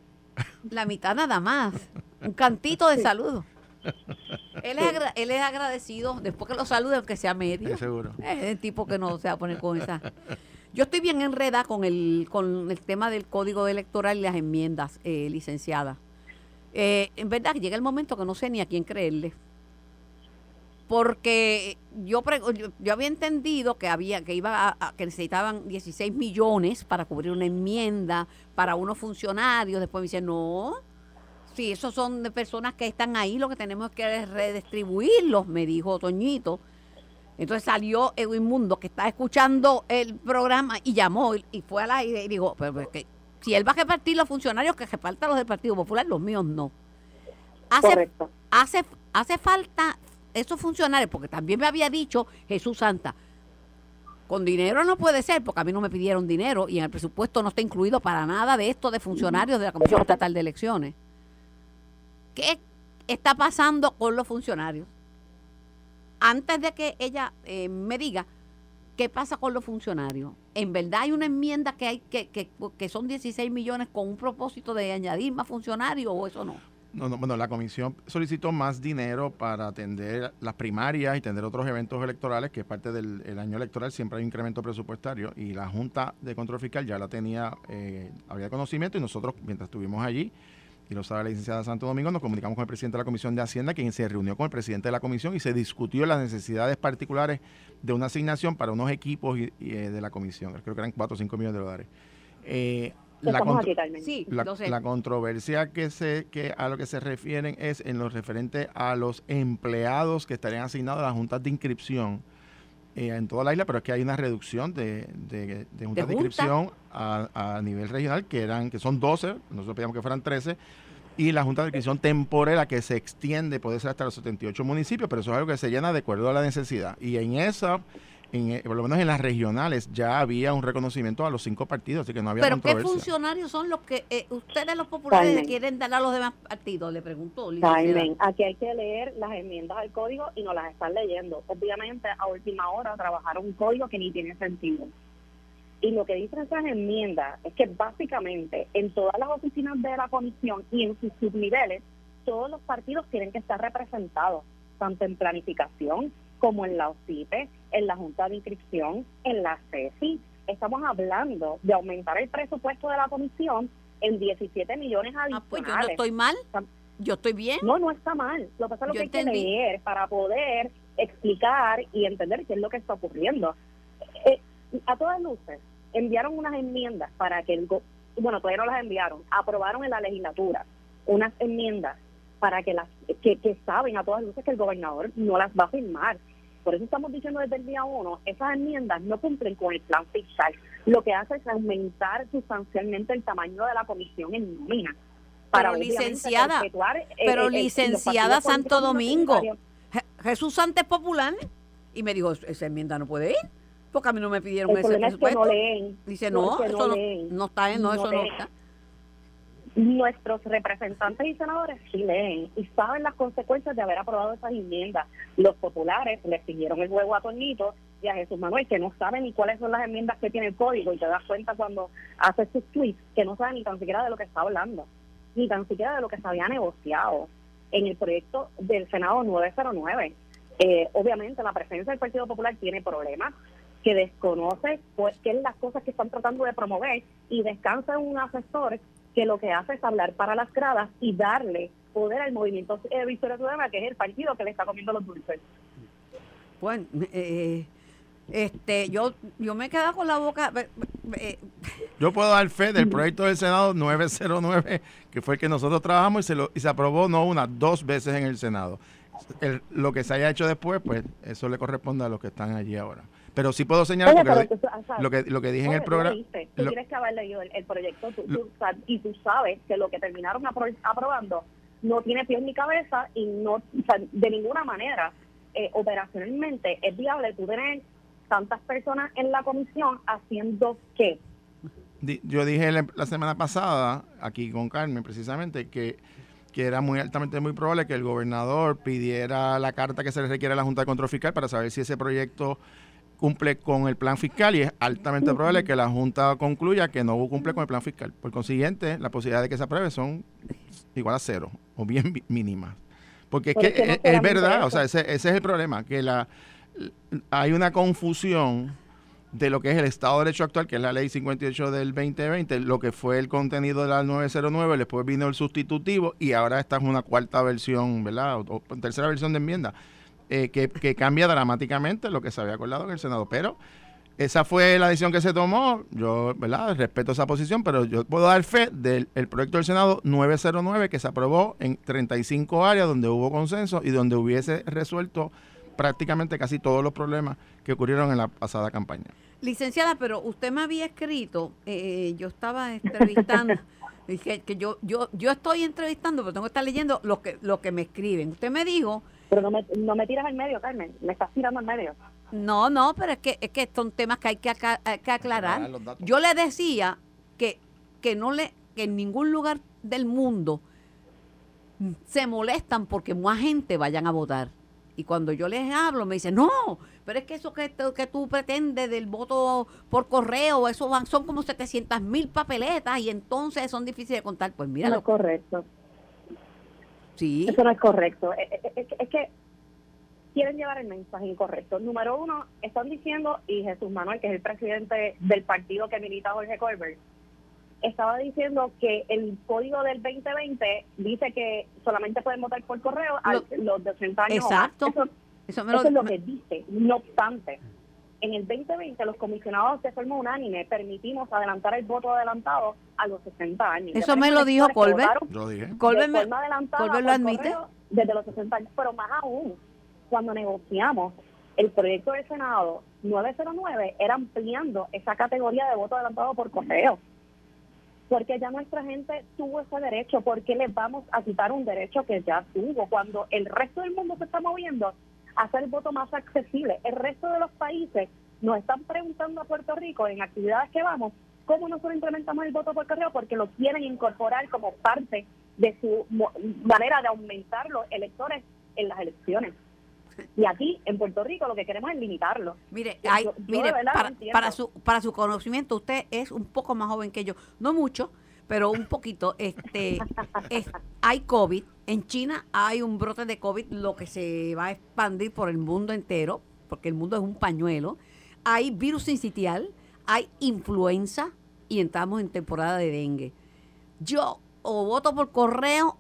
La mitad nada más. Un cantito de saludo. Él es, él es agradecido, después que lo salude, aunque sea medio. Sí, seguro. Es el tipo que no se va a poner con esa. Yo estoy bien enredada con el, con el tema del código electoral y las enmiendas, eh, licenciada. Eh, en verdad, llega el momento que no sé ni a quién creerle. Porque yo, yo, había entendido que había que iba a- a- que necesitaban 16 millones para cubrir una enmienda para unos funcionarios. Después me dicen, no, si esos son de personas que están ahí, lo que tenemos que es redistribuirlos, me dijo Toñito. Entonces salió Edwin Mundo, que está escuchando el programa, y llamó y, fue al aire y dijo, pero, pero que si él va a repartir los funcionarios, que reparta los del Partido Popular, los míos no. Hace, Correcto. hace, hace falta esos funcionarios, porque también me había dicho Jesús Santa, con dinero no puede ser, porque a mí no me pidieron dinero y en el presupuesto no está incluido para nada de esto de funcionarios de la Comisión Estatal de Elecciones. ¿Qué está pasando con los funcionarios? Antes de que ella eh, me diga qué pasa con los funcionarios, ¿en verdad hay una enmienda que hay que, que, que son 16 millones con un propósito de añadir más funcionarios o eso no? No, no, bueno, la comisión solicitó más dinero para atender las primarias y atender otros eventos electorales, que es parte del el año electoral, siempre hay un incremento presupuestario y la Junta de Control Fiscal ya la tenía, eh, había conocimiento y nosotros, mientras estuvimos allí, y lo sabe la licenciada Santo Domingo, nos comunicamos con el presidente de la Comisión de Hacienda, quien se reunió con el presidente de la comisión y se discutió las necesidades particulares de una asignación para unos equipos eh, de la comisión, creo que eran 4 o 5 millones de dólares. Eh, la Estamos contro- aquí, Carmen. Sí, la, lo sé. la controversia que se que a lo que se refieren es en lo referente a los empleados que estarían asignados a las juntas de inscripción eh, en toda la isla, pero es que hay una reducción de, de, de juntas de, inscripción a, a nivel regional que eran que son 12, nosotros pedíamos que fueran 13 y la junta de inscripción temporera que se extiende puede ser hasta los 78 municipios, pero eso es algo que se llena de acuerdo a la necesidad y en esa en, eh, por lo menos en las regionales ya había un reconocimiento a los cinco partidos, así que no había ¿Pero qué controversia. funcionarios son los que eh, ustedes los populares Carmen. quieren dar a los demás partidos? Le preguntó. Carmen, aquí hay que leer las enmiendas al código y no las están leyendo. Obviamente, a última hora trabajaron un código que ni tiene sentido. Y lo que dicen esas enmiendas es que básicamente en todas las oficinas de la comisión y en sus subniveles, todos los partidos tienen que estar representados, tanto en planificación como en la OCIPE, en la Junta de Inscripción, en la CECI. Estamos hablando de aumentar el presupuesto de la comisión en 17 millones Ah, adicionales. pues yo no estoy mal. Yo estoy bien. No, no está mal. Lo que pasa es lo Yo que hay que leer para poder explicar y entender qué es lo que está ocurriendo. Eh, a todas luces, enviaron unas enmiendas para que el... go- Bueno, todavía no las enviaron. Aprobaron en la legislatura unas enmiendas para que las... Que, que saben a todas luces que el gobernador no las va a firmar. Por eso estamos diciendo desde el día uno, esas enmiendas no cumplen con el plan fiscal. Lo que hace es aumentar sustancialmente el tamaño de la comisión en nómina. Pero, obviamente, licenciada, eh, Pero licenciada Santo Domingo, Jesús Santos popular y me dijo, esa enmienda no puede ir, porque a mí no me pidieron El ese problema es que presupuesto. no leen. Dice, No, eso no, no está, en- no, No eso no está. Nuestros representantes y senadores sí leen y saben las consecuencias de haber aprobado esas enmiendas. Los populares le siguieron el juego a Toñito y a Jesús Manuel, que no saben ni cuáles son las enmiendas que tiene el código, y te das cuenta cuando hace sus tweets que no saben ni tan siquiera de lo que está hablando, ni tan siquiera de lo que se había negociado en el proyecto del Senado 909. Eh, obviamente la presencia del Partido Popular tiene problemas, que desconoce pues, qué es las cosas que están tratando de promover y descansa un asesor que lo que hace es hablar para las gradas y darle poder al movimiento eh, Victoria Ciudadana, que es el partido que le está comiendo los dulces. Bueno, eh, este, yo, yo me he quedado con la boca. Eh, yo puedo dar fe del proyecto del Senado 909, que fue el que nosotros trabajamos y se, lo, y se aprobó no una, dos veces en el Senado. lo que se haya hecho después, pues eso le corresponde a los que están allí ahora. Pero sí puedo señalar lo, que, lo que dije en el programa. Tú tienes que haber leído el, proyecto y tú sabes que lo que terminaron aprobando no tiene pies ni cabeza y no de ninguna manera eh, operacionalmente es viable tú tener tantas personas en la comisión haciendo qué. Yo dije la semana pasada, aquí con Carmen precisamente, que, que era muy altamente muy probable que el gobernador pidiera la carta que se le requiere a la Junta de Control Fiscal para saber si ese proyecto cumple con el plan fiscal y es altamente probable que la Junta concluya que no cumple con el plan fiscal. Por consiguiente, la posibilidad de que se apruebe son igual a cero o bien mínimas. Porque es que, es, verdad, o sea, ese, ese, es el problema, que la hay una confusión de lo que es el Estado de Derecho actual, que es la ley 58 del 2020, lo que fue el contenido de la 909, después vino el sustitutivo y ahora esta es una cuarta versión, ¿verdad? O, tercera versión de enmienda, eh, que, cambia dramáticamente lo que se había acordado en el Senado. Pero esa fue la decisión que se tomó, yo, ¿verdad? Respeto esa posición, pero yo puedo dar fe del proyecto del Senado 909 que se aprobó en 35 áreas donde hubo consenso y donde hubiese resuelto prácticamente casi todos los problemas que ocurrieron en la pasada campaña. Licenciada, pero usted me había escrito, eh, yo estaba entrevistando, dije que yo, yo, yo estoy entrevistando, pero tengo que estar leyendo lo que, lo que me escriben. Usted me dijo... Pero no me, no me tiras al medio, Carmen, me estás tirando al medio. No, no, pero es que, es que son temas que hay que, que aclarar. Yo le decía que, que no le, que en ningún lugar del mundo se molestan porque más gente vayan a votar. Y cuando yo les hablo, me dicen, no, pero es que eso que, que tú pretendes del voto por correo, eso van, son como 700 mil papeletas y entonces son difíciles de contar. Pues mira. No es correcto. Sí. Eso no es correcto. Eh, eh, eh, es, que quieren llevar el mensaje incorrecto. Número uno, están diciendo, y Jesús Manuel, que es el presidente del partido que milita Jorge Colbert, estaba diciendo que el código del 2020 dice que solamente pueden votar por correo a los de 80 años. Exacto. Eso, es lo que dice. No obstante, en el 2020 los comisionados de forma unánime permitimos adelantar el voto adelantado a los 60 años. Eso me lo dijo Colbert. Lo dije. Colbert, me, Colbert lo admite. Desde los 60 años, pero más aún, cuando negociamos el proyecto del Senado 909 era ampliando esa categoría de voto adelantado por correo porque ya nuestra gente tuvo ese derecho, ¿por qué les vamos a quitar un derecho que ya tuvo cuando el resto del mundo se está moviendo hacer el voto más accesible? El resto de los países nos están preguntando a Puerto Rico en actividades que vamos, ¿cómo nosotros implementamos el voto por correo? Porque lo quieren incorporar como parte de su manera de aumentar los electores en las elecciones. Y aquí, en Puerto Rico, lo que queremos es limitarlo. Mire, mire para, su, para su conocimiento, usted es un poco más joven que yo. No mucho, pero un poquito. Este, hay COVID. En China hay un brote de COVID, lo que se va a expandir por el mundo entero, porque el mundo es un pañuelo. Hay virus sincitial, hay influenza y entramos en temporada de dengue. Yo o voto por correo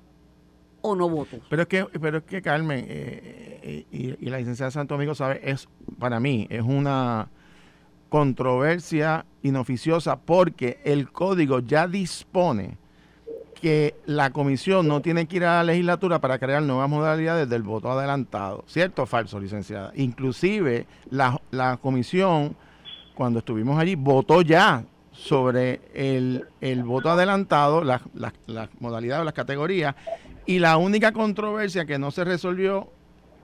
o no voto. Pero es que, pero es que Carmen, eh, eh, y, la licenciada Santo Amigo sabe, es para mí, es una controversia inoficiosa porque el código ya dispone que la comisión no tiene que ir a la legislatura para crear nuevas modalidades del voto adelantado. ¿Cierto o falso, licenciada? Inclusive la, la comisión, cuando estuvimos allí, votó ya sobre el, el voto adelantado, las, las modalidades, las categorías, y la única controversia que no se resolvió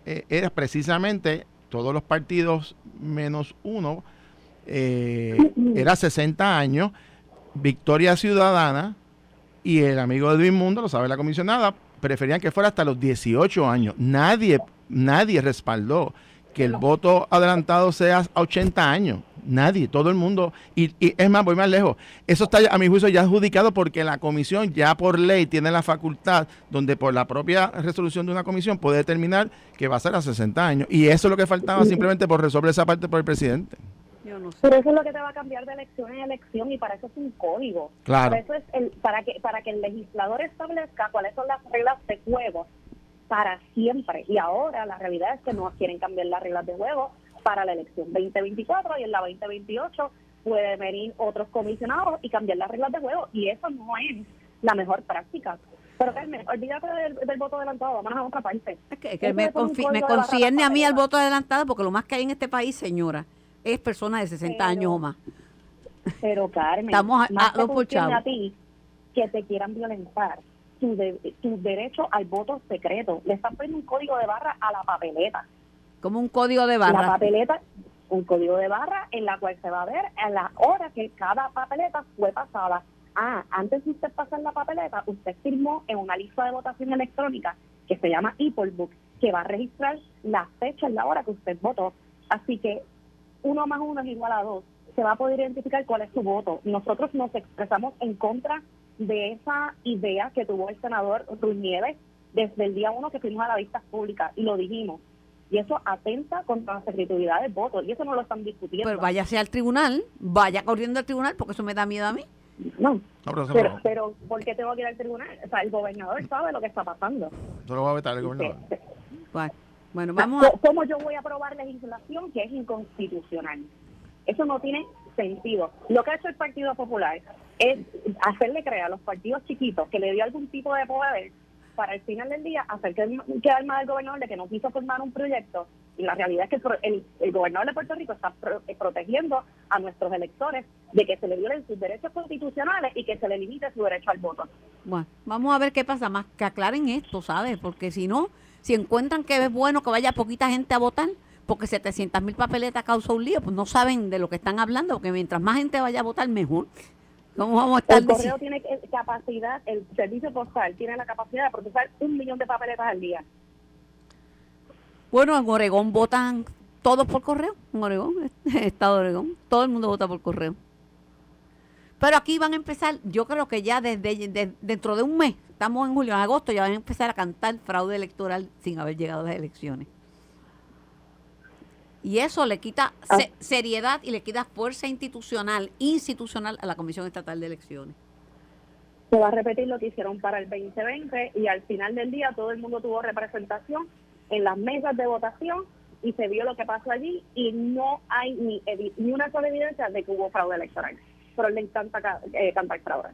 eh, era precisamente todos los partidos menos uno, eh, era 60 años, Victoria Ciudadana y el amigo Edwin Mundo, lo sabe la comisionada, preferían que fuera hasta los 18 años. Nadie, nadie respaldó que el voto adelantado sea a 80 años. Nadie, todo el mundo. Y, y, es más, voy más lejos. Eso está, a mi juicio, ya adjudicado porque la comisión ya por ley tiene la facultad donde por la propia resolución de una comisión puede determinar que va a ser a 60 años. Y eso es lo que faltaba simplemente por resolver esa parte por el presidente. Pero eso es lo que te va a cambiar de elección en elección y para eso es un código. Claro. Para eso es el, para que para que el legislador establezca cuáles son las reglas de juego para siempre. Y ahora la realidad es que no quieren cambiar las reglas de juego para la elección 2024 y en la 2028 puede venir otros comisionados y cambiar las reglas de juego y eso no es la mejor práctica. Pero Carmen, olvídate del, voto adelantado, vamos a otra parte. Es que, me, me concierne a mí al voto adelantado porque lo más que hay en este país, señora, es persona de 60 años o más. Pero Carmen, estamos a, más a, a ti que te quieran violentar tu, tu derecho al voto secreto. Le están poniendo un código de barra a la papeleta. Como un código de barra. La papeleta, un código de barra en la cual se va a ver a la hora que cada papeleta fue pasada. Ah, antes de usted pasar la papeleta, usted firmó en una lista de votación electrónica que se llama e-book, que va a registrar la fecha y la hora que usted votó. Así que uno más uno es igual a dos. Se va a poder identificar cuál es su voto. Nosotros nos expresamos en contra de esa idea que tuvo el senador Ruiz Nieves desde el día uno que fuimos a la vista pública y lo dijimos. Y eso atenta contra la secretividad del voto y eso no lo están discutiendo. Pero váyase al tribunal, vaya corriendo al tribunal porque eso me da miedo a mí. No, pero, pero, ¿por qué tengo que ir al tribunal? O sea, el gobernador sabe lo que está pasando. Eso lo va a vetar el gobernador. Bueno, vamos a... ¿Cómo yo voy a aprobar legislación que es inconstitucional? Eso no tiene sentido. Lo que ha hecho el Partido Popular es hacerle creer a los partidos chiquitos que le dio algún tipo de poder para el final del día hacer que quedar mal al gobernador de que no quiso formar un proyecto y la realidad es que el, el, gobernador de Puerto Rico está eh, protegiendo a nuestros electores de que se le violen sus derechos constitucionales y que se le limite su derecho al voto. Bueno, vamos a ver qué pasa más, que aclaren esto, ¿sabes? Porque si no, si encuentran que es bueno que vaya poquita gente a votar, porque 700 mil papeletas causa un lío, pues no saben de lo que están hablando, porque mientras más gente vaya a votar, mejor. ¿Cómo vamos a estar el correo tiene capacidad, el servicio postal tiene la capacidad de procesar un millón de papeletas al día. Bueno, en Oregón votan todos por correo, en Oregón, Estado de Oregón, todo el mundo vota por correo. Pero aquí van a empezar, yo creo que ya desde dentro de un mes, estamos en julio, en agosto, ya van a empezar a cantar fraude electoral sin haber llegado a las elecciones. Y eso le quita ah. seriedad y le quita fuerza institucional, institucional a la Comisión Estatal de Elecciones. Se va a repetir lo que hicieron para el 2020 y al final del día todo el mundo tuvo representación en las mesas de votación y se vio lo que pasó allí y no hay ni, ni una sola evidencia de que hubo fraude electoral pero le encanta eh, cantar fraude.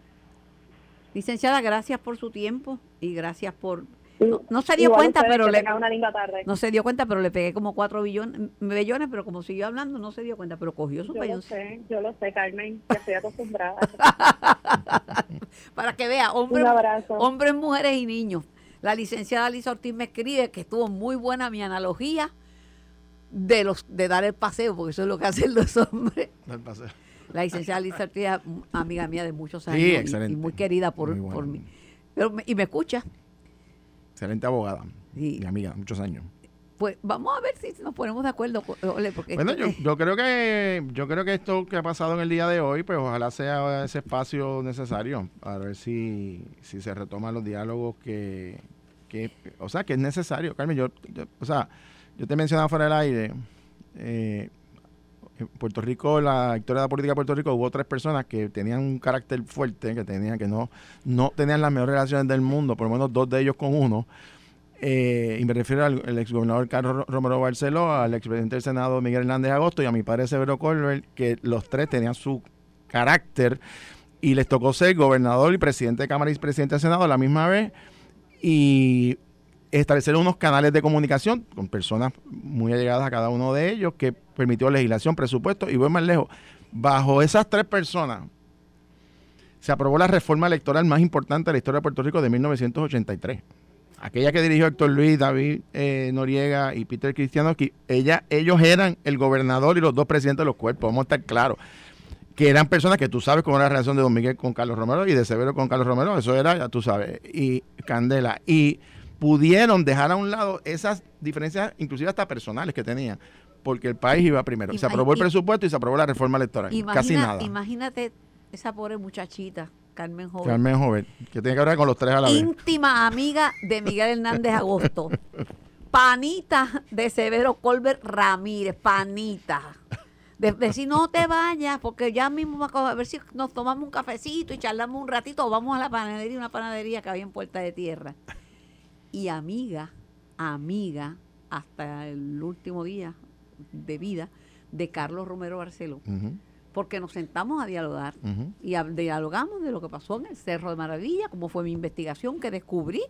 Licenciada, gracias por su tiempo y gracias por... No, se dio cuenta, pero le... Una linda tarde. No se dio cuenta, pero le pegué como cuatro billones, billones, pero como siguió hablando, no se dio cuenta, pero cogió su Yo lo sé, yo lo sé, Carmen, que estoy acostumbrada. Para que vea, hombres, hombres, mujeres y niños. La licenciada Lisa Ortiz me escribe que estuvo muy buena mi analogía de los de dar el paseo, porque eso es lo que hacen los hombres. El paseo. La licenciada Lisa Ortiz, amiga mía de muchos años y, muy querida por, mí. y me escucha. Excelente abogada y amiga, muchos años. Pues vamos a ver si nos ponemos de acuerdo. bueno, yo, yo, creo que yo creo que esto que ha pasado en el día de hoy, pues ojalá sea ese espacio necesario para ver si, si se retoman los diálogos que, que, o sea, que es necesario. Carmen, yo, o sea, yo te mencionaba fuera del aire, eh, en Puerto Rico, la historia de la política de Puerto Rico, hubo tres personas que tenían un carácter fuerte, que tenían, que no, no tenían las mejores relaciones del mundo, por lo menos dos de ellos con uno. Eh, y me refiero al, exgobernador Carlos Romero Barceló, al expresidente del Senado Miguel Hernández Agosto y a mi padre Severo Colbert, que los tres tenían su carácter y les tocó ser gobernador y presidente de Cámara y presidente del Senado a la misma vez. Y establecer unos canales de comunicación con personas muy allegadas a cada uno de ellos que permitió legislación, presupuesto y voy más lejos. Bajo esas tres personas se aprobó la reforma electoral más importante de la historia de Puerto Rico de 1983. Aquella que dirigió Héctor Luis, David eh, Noriega y Peter Cristiano, que ella, ellos eran el gobernador y los dos presidentes de los cuerpos, vamos a estar claros que eran personas que tú sabes cómo era la relación de Don Miguel con Carlos Romero y de Severo con Carlos Romero, eso era, ya tú sabes, y Candela. Y pudieron dejar a un lado esas diferencias, inclusive hasta personales que tenían, porque el país iba primero. se aprobó el presupuesto y se aprobó la reforma electoral. Casi nada. Imagínate esa pobre muchachita, Carmen Joven. Carmen Joven, que tiene que hablar con los tres a la vez. Íntima amiga de Miguel Hernández Agosto. panita de Severo Colbert Ramírez, panita. De decir, no te vayas, porque ya mismo a ver si nos tomamos un cafecito y charlamos un ratito o vamos a la panadería, una panadería que había en Puerta de Tierra. Y amiga, amiga, hasta el último día de vida de Carlos Romero Barceló porque nos sentamos a dialogar y dialogamos de lo que pasó en el Cerro de Maravilla, cómo fue mi investigación, que descubrí,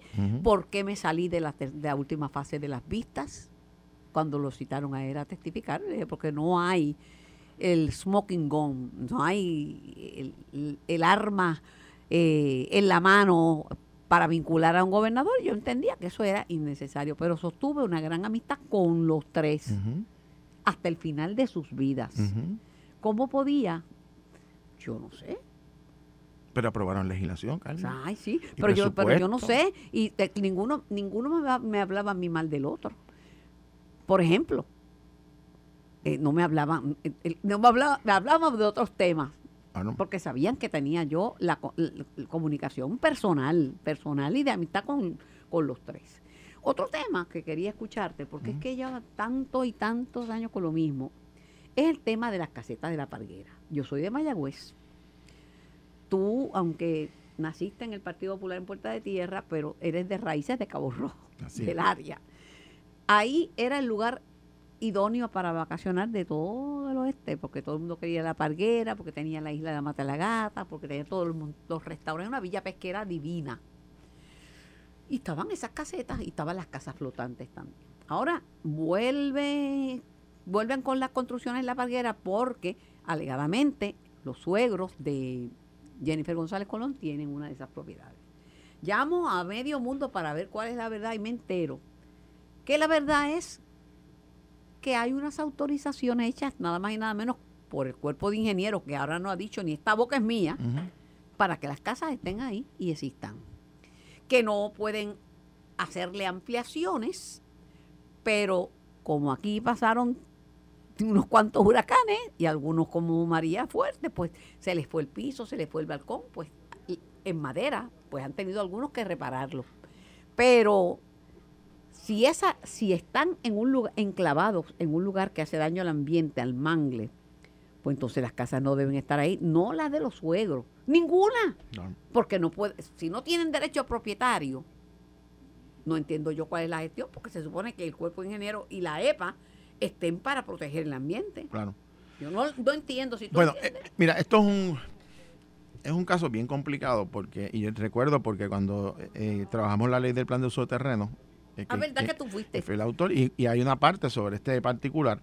por qué me salí de la, de la última fase de las vistas, cuando lo citaron a él a testificar, porque no hay el smoking gun, no hay el, arma eh, en la mano para vincular a un gobernador. Yo entendía que eso era innecesario, pero sostuve una gran amistad con los tres hasta el final de sus vidas. ¿Cómo podía? Yo no sé. Pero aprobaron legislación, Carmen. Ay, sí, pero yo, pero yo no sé. Y eh, ninguno, ninguno me, hablaba a mí mal del otro. Por ejemplo, eh, no me hablaban, eh, no me, hablaba, me hablaban de otros temas. Ah, porque sabían que tenía yo la, comunicación personal, personal y de amistad con, los tres. Otro tema que quería escucharte, porque es que lleva tanto y tantos años con lo mismo es el tema de las casetas de la Parguera. Yo soy de Mayagüez. Tú, aunque naciste en el Partido Popular en Puerta de Tierra, pero eres de raíces de Cabo Rojo, del área. Ahí era el lugar idóneo para vacacionar de todo el oeste, porque todo el mundo quería la Parguera, porque tenía la isla de Mata la Gata, porque tenía todos los restaurantes, una villa pesquera divina. Y estaban esas casetas y estaban las casas flotantes también. Ahora vuelve vuelven con las construcciones en la parguera porque alegadamente los suegros de Jennifer González Colón tienen una de esas propiedades. Llamo a medio mundo para ver cuál es la verdad y me entero que la verdad es que hay unas autorizaciones hechas nada más y nada menos por el cuerpo de ingenieros que ahora no ha dicho ni esta boca es mía para que las casas estén ahí y existan. Que no pueden hacerle ampliaciones, pero como aquí pasaron unos cuantos huracanes y algunos como María fuerte, pues se les fue el piso, se les fue el balcón, pues en madera, pues han tenido algunos que repararlo. Pero si esa, si están en un lugar, enclavados en un lugar que hace daño al ambiente, al mangle, pues entonces las casas no deben estar ahí, no las de los suegros, ninguna. Porque no puede, si no tienen derecho propietario, no entiendo yo cuál es la gestión, porque se supone que el cuerpo ingeniero y la EPA estén para proteger el ambiente. Claro. Yo no, no entiendo si tú Bueno, eh, mira, esto es un es un caso bien complicado porque y yo recuerdo porque cuando eh, trabajamos la ley del plan de uso de terreno eh, ah, verdad que, tú fuiste. Fui el autor y, y, hay una parte sobre este particular.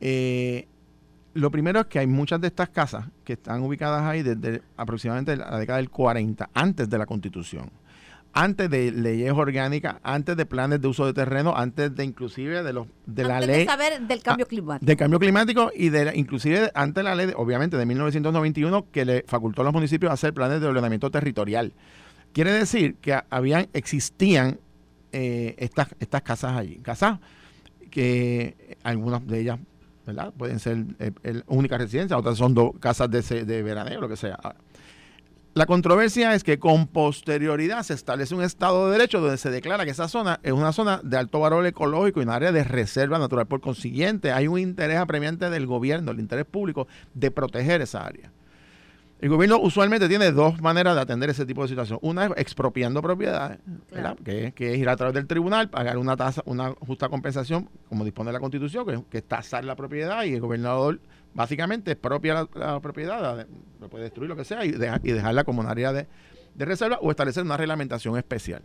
lo primero es que hay muchas de estas casas que están ubicadas ahí desde aproximadamente la década del 40, antes de la constitución antes de leyes orgánicas, antes de planes de uso de terreno, antes de inclusive de los de la ley de saber del cambio climático. Del cambio climático y de inclusive antes de la ley, obviamente de 1991 que le facultó a los municipios a hacer planes de ordenamiento territorial. Quiere decir que habían existían eh, estas estas casas allí, casas que algunas de ellas. Pueden ser eh, única residencia, otras son dos casas de, de veraneo, lo que sea. La controversia es que con posterioridad se establece un Estado de Derecho donde se declara que esa zona es una zona de alto valor ecológico y un área de reserva natural. Por consiguiente, hay un interés apremiante del gobierno, el interés público, de proteger esa área. El gobierno usualmente tiene dos maneras de atender ese tipo de situación. Una es expropiando propiedades, que, es ir a través del tribunal, pagar una tasa, una justa compensación, como dispone la Constitución, que, que es tasar la propiedad y el gobernador básicamente expropia la, propiedad, lo puede destruir lo que sea y, y dejarla como un área de, reserva o establecer una reglamentación especial.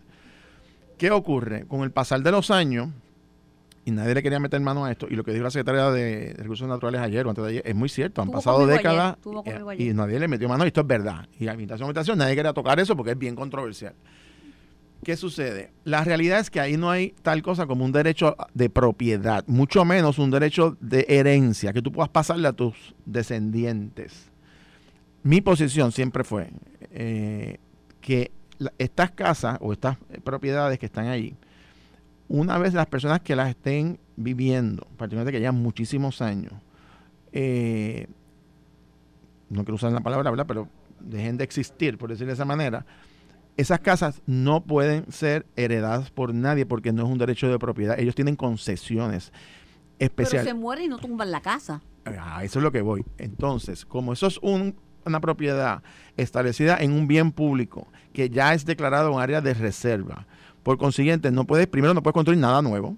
¿Qué ocurre? Con el pasar de los años, y nadie le quería meter mano a esto, y lo que dijo la secretaria de Recursos Naturales ayer o antes de ayer es muy cierto, han pasado décadas y, nadie le metió mano, y esto es verdad. Y a invitación, invitación, nadie quería tocar eso porque es bien controversial. ¿Qué sucede? La realidad es que ahí no hay tal cosa como un derecho de propiedad, mucho menos un derecho de herencia, que tú puedas pasarle a tus descendientes. Mi posición siempre fue eh, que la- estas casas o estas propiedades que están allí, una vez las personas que las estén viviendo, particularmente que llevan muchísimos años, eh, no quiero usar la palabra, ¿verdad? pero dejen de existir, por decirlo de esa manera, esas casas no pueden ser heredadas por nadie porque no es un derecho de propiedad. Ellos tienen concesiones Pero especiales. se muere y no tumban la casa. Ah, eso es lo que voy. Entonces, como eso es un- una propiedad establecida en un bien público que ya es declarado un área de reserva, por consiguiente, no puedes, primero no puedes construir nada nuevo.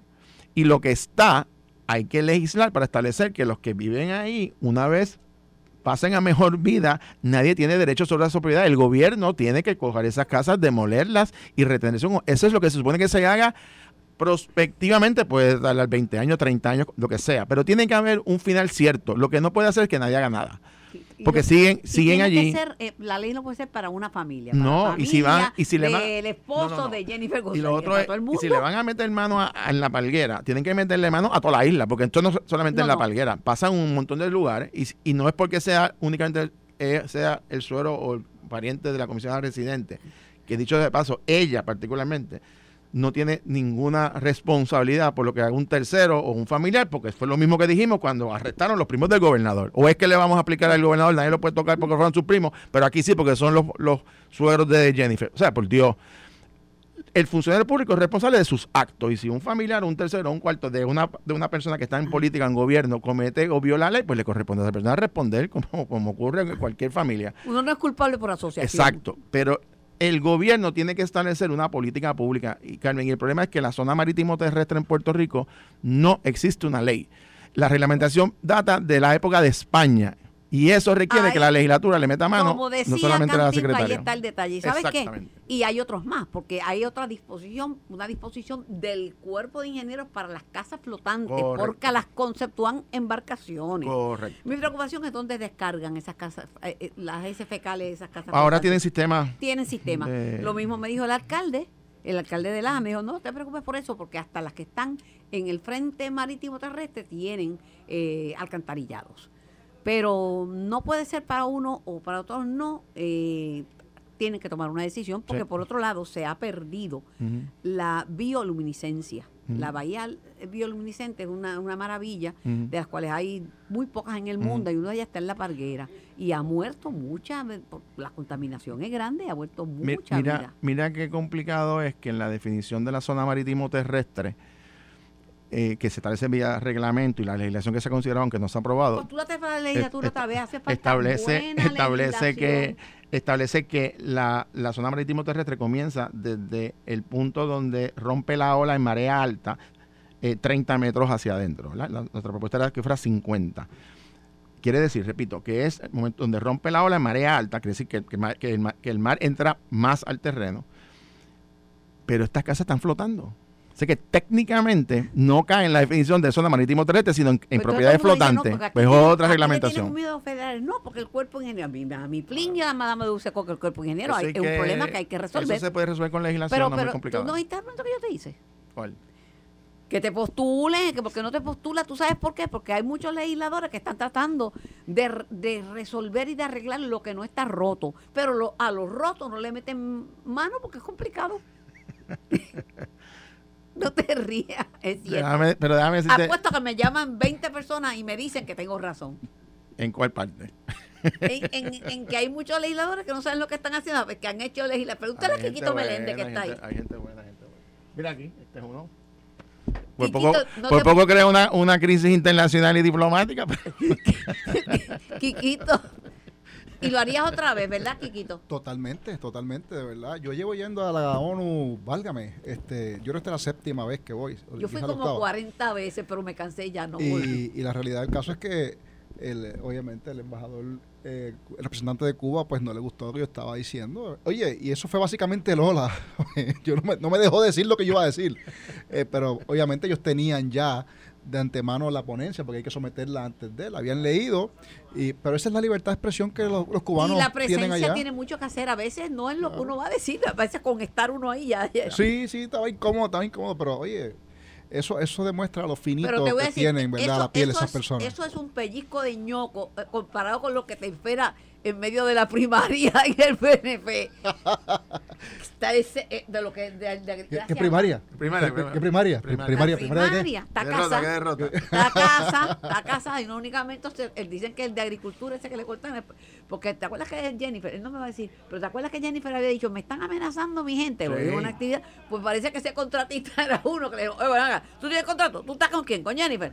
Y lo que está, hay que legislar para establecer que los que viven ahí, una vez pasen a mejor vida, nadie tiene derecho sobre esa propiedad. El gobierno tiene que coger esas casas, demolerlas y retenerse. Eso es lo que se supone que se haga prospectivamente, puede darle al 20 años, 30 años, lo que sea. Pero tiene que haber un final cierto. Lo que no puede hacer es que nadie haga nada. Y Porque lo- siguen, y siguen allí. ser, eh, la ley no puede ser para una familia. para No, la y si van- familia y si le van- del esposo No, no, no. de Jennifer Y González. lo otro es, todo el y si le van a meter mano a- a- en la palguera, tienen que meterle mano a toda la isla, porque esto no es solamente en la palguera, pasa en un montón de lugares, y, y no es porque sea únicamente eh, sea el suero o el pariente de la comisionada residente, que dicho de paso, ella particularmente, no tiene ninguna responsabilidad por lo que haga un tercero o un familiar, porque fue lo mismo que dijimos cuando arrestaron los primos del gobernador. O es que le vamos a aplicar al gobernador, nadie lo puede tocar porque fueron sus primos, pero aquí sí, porque son los, los suegros de Jennifer. O sea, por Dios, el funcionario público es responsable de sus actos. Y si un familiar, un tercero, un cuarto de una, de una persona que está en política, en gobierno, comete o viola la ley, pues le corresponde a esa persona responder, como, como ocurre en cualquier familia. Uno no es culpable por asociación. Exacto, pero el gobierno tiene que establecer una política pública. Y Carmen, y el problema es que en la zona marítimo terrestre en Puerto Rico no existe una ley. La reglamentación data de la época de España. Y eso requiere Ay, que la legislatura le meta mano, Como decía no solamente a la Cantinflas, ahí secretaria. está el detalle. ¿Y ¿Sabes qué? Y hay otros más, porque hay otra disposición, una disposición del cuerpo de ingenieros para las casas flotantes, Correcto. porque las conceptúan embarcaciones. Correcto. Mi preocupación es dónde descargan esas casas, eh, eh, las heces fecales, esas casas. Ahora flotantes. tienen sistema. tienen sistema. de- Lo mismo me dijo el alcalde, el alcalde de Laja, me dijo, no te preocupes por eso, porque hasta las que están en el frente marítimo terrestre tienen eh, alcantarillados. Pero no puede ser para uno o para otros no. eh, tienen que tomar una decisión porque Sí. por otro lado se ha perdido la bioluminiscencia. La bahía bioluminiscente es una, una maravilla, de las cuales hay muy pocas en el mundo, y una de ellas está en la parguera. Y ha muerto mucha, por- la contaminación es grande, ha muerto mucha mira, vida. mira qué complicado es que en la definición de la zona marítimo terrestre, eh, que se establece vía reglamento y la legislación que se ha considerado, aunque no se ha aprobado, Postúlate para la legislatura est- otra vez, hace falta establece, que establece que la, la zona marítimo terrestre comienza desde el punto donde rompe la ola en marea alta, eh, 30 metros hacia adentro. nuestra propuesta era que fuera 50. Quiere decir, repito, que es el momento donde rompe la ola en marea alta, quiere decir que, que el mar- que el mar- que el mar entra más al terreno, pero estas casas están flotando. Así que técnicamente no cae en la definición de zona marítimo terrestre, sino en, en propiedades no, flotantes. aquí pues otra reglamentación. miedo federales. No, porque el cuerpo ingeniero, a mi, a mi plin y a Madame Dulce Coque, el cuerpo ingeniero, hay, es un problema que hay que resolver. Eso se puede resolver con legislación, pero no es muy pero complicado. tú no el momento que yo te hice. ¿Cuál? que te postulen, que porque no te postulas, ¿tú sabes por qué? Porque hay muchos legisladores que están tratando de, de resolver y de arreglar lo que no está roto, pero lo- a los rotos no le meten mano porque es complicado. no te rías, es cierto. Déjame- pero déjame decirte Apuesto que me llaman 20 personas y me dicen que tengo razón. en cuál parte. En, en- en que hay muchos legisladores que no saben lo que están haciendo, que han hecho legislación. Pregúntale a Quiquito Meléndez que está ahí. Hay gente buena, gente buena. Mira aquí, este es uno. Por Quiquito, poco, no por te- poco crea una, una crisis internacional y diplomática. pero- Quiquito. Y lo harías otra vez, ¿verdad, Quiquito? Totalmente, totalmente, de verdad. Yo llevo yendo a la ONU, válgame, este, yo creo que esta es la séptima vez que voy. Yo fui como octava. 40 veces, pero me cansé y ya no y, y la realidad del caso es que, el, obviamente, el embajador, eh, el representante de Cuba, pues no le gustó lo que yo estaba diciendo. Oye, y eso fue básicamente Lola. yo no me, no me dejó decir lo que yo iba a decir. Eh, pero obviamente ellos tenían ya de antemano la ponencia, porque hay que someterla antes de él. La habían leído, y, pero esa es la libertad de expresión que los, los cubanos Y la tienen presencia allá. tiene mucho que hacer. A veces no es lo que uno va a decir, a veces con estar uno ahí ya. ya- Sí, sí, estaba incómodo, estaba incómodo, pero oye, eso eso demuestra lo finito que decir, tienen, ¿verdad? eso, la piel de esas es, personas. eso es un pellizco de ñoco eh, comparado con lo que te espera en medio de la primaria y el PNP. Está ese, eh, de lo que... De, de- ¿Qué, primaria? Primaria, ¿Qué, primaria. qué primaria? Primaria. Primaria, primaria, está Qué derrota, qué casa, derrota. está casa, está casa y no únicamente usted- él dicen que el de agricultura ese que le cortan, el- porque te acuerdas que Jennifer, él no me va a decir, pero te acuerdas que Jennifer había dicho, me están amenazando mi gente, lo Sí. una actividad, pues parece que ese contratista era uno que le dijo, oye, bueno, haga, ¿tú tienes contrato? ¿Tú estás con quién? ¿Con Jennifer?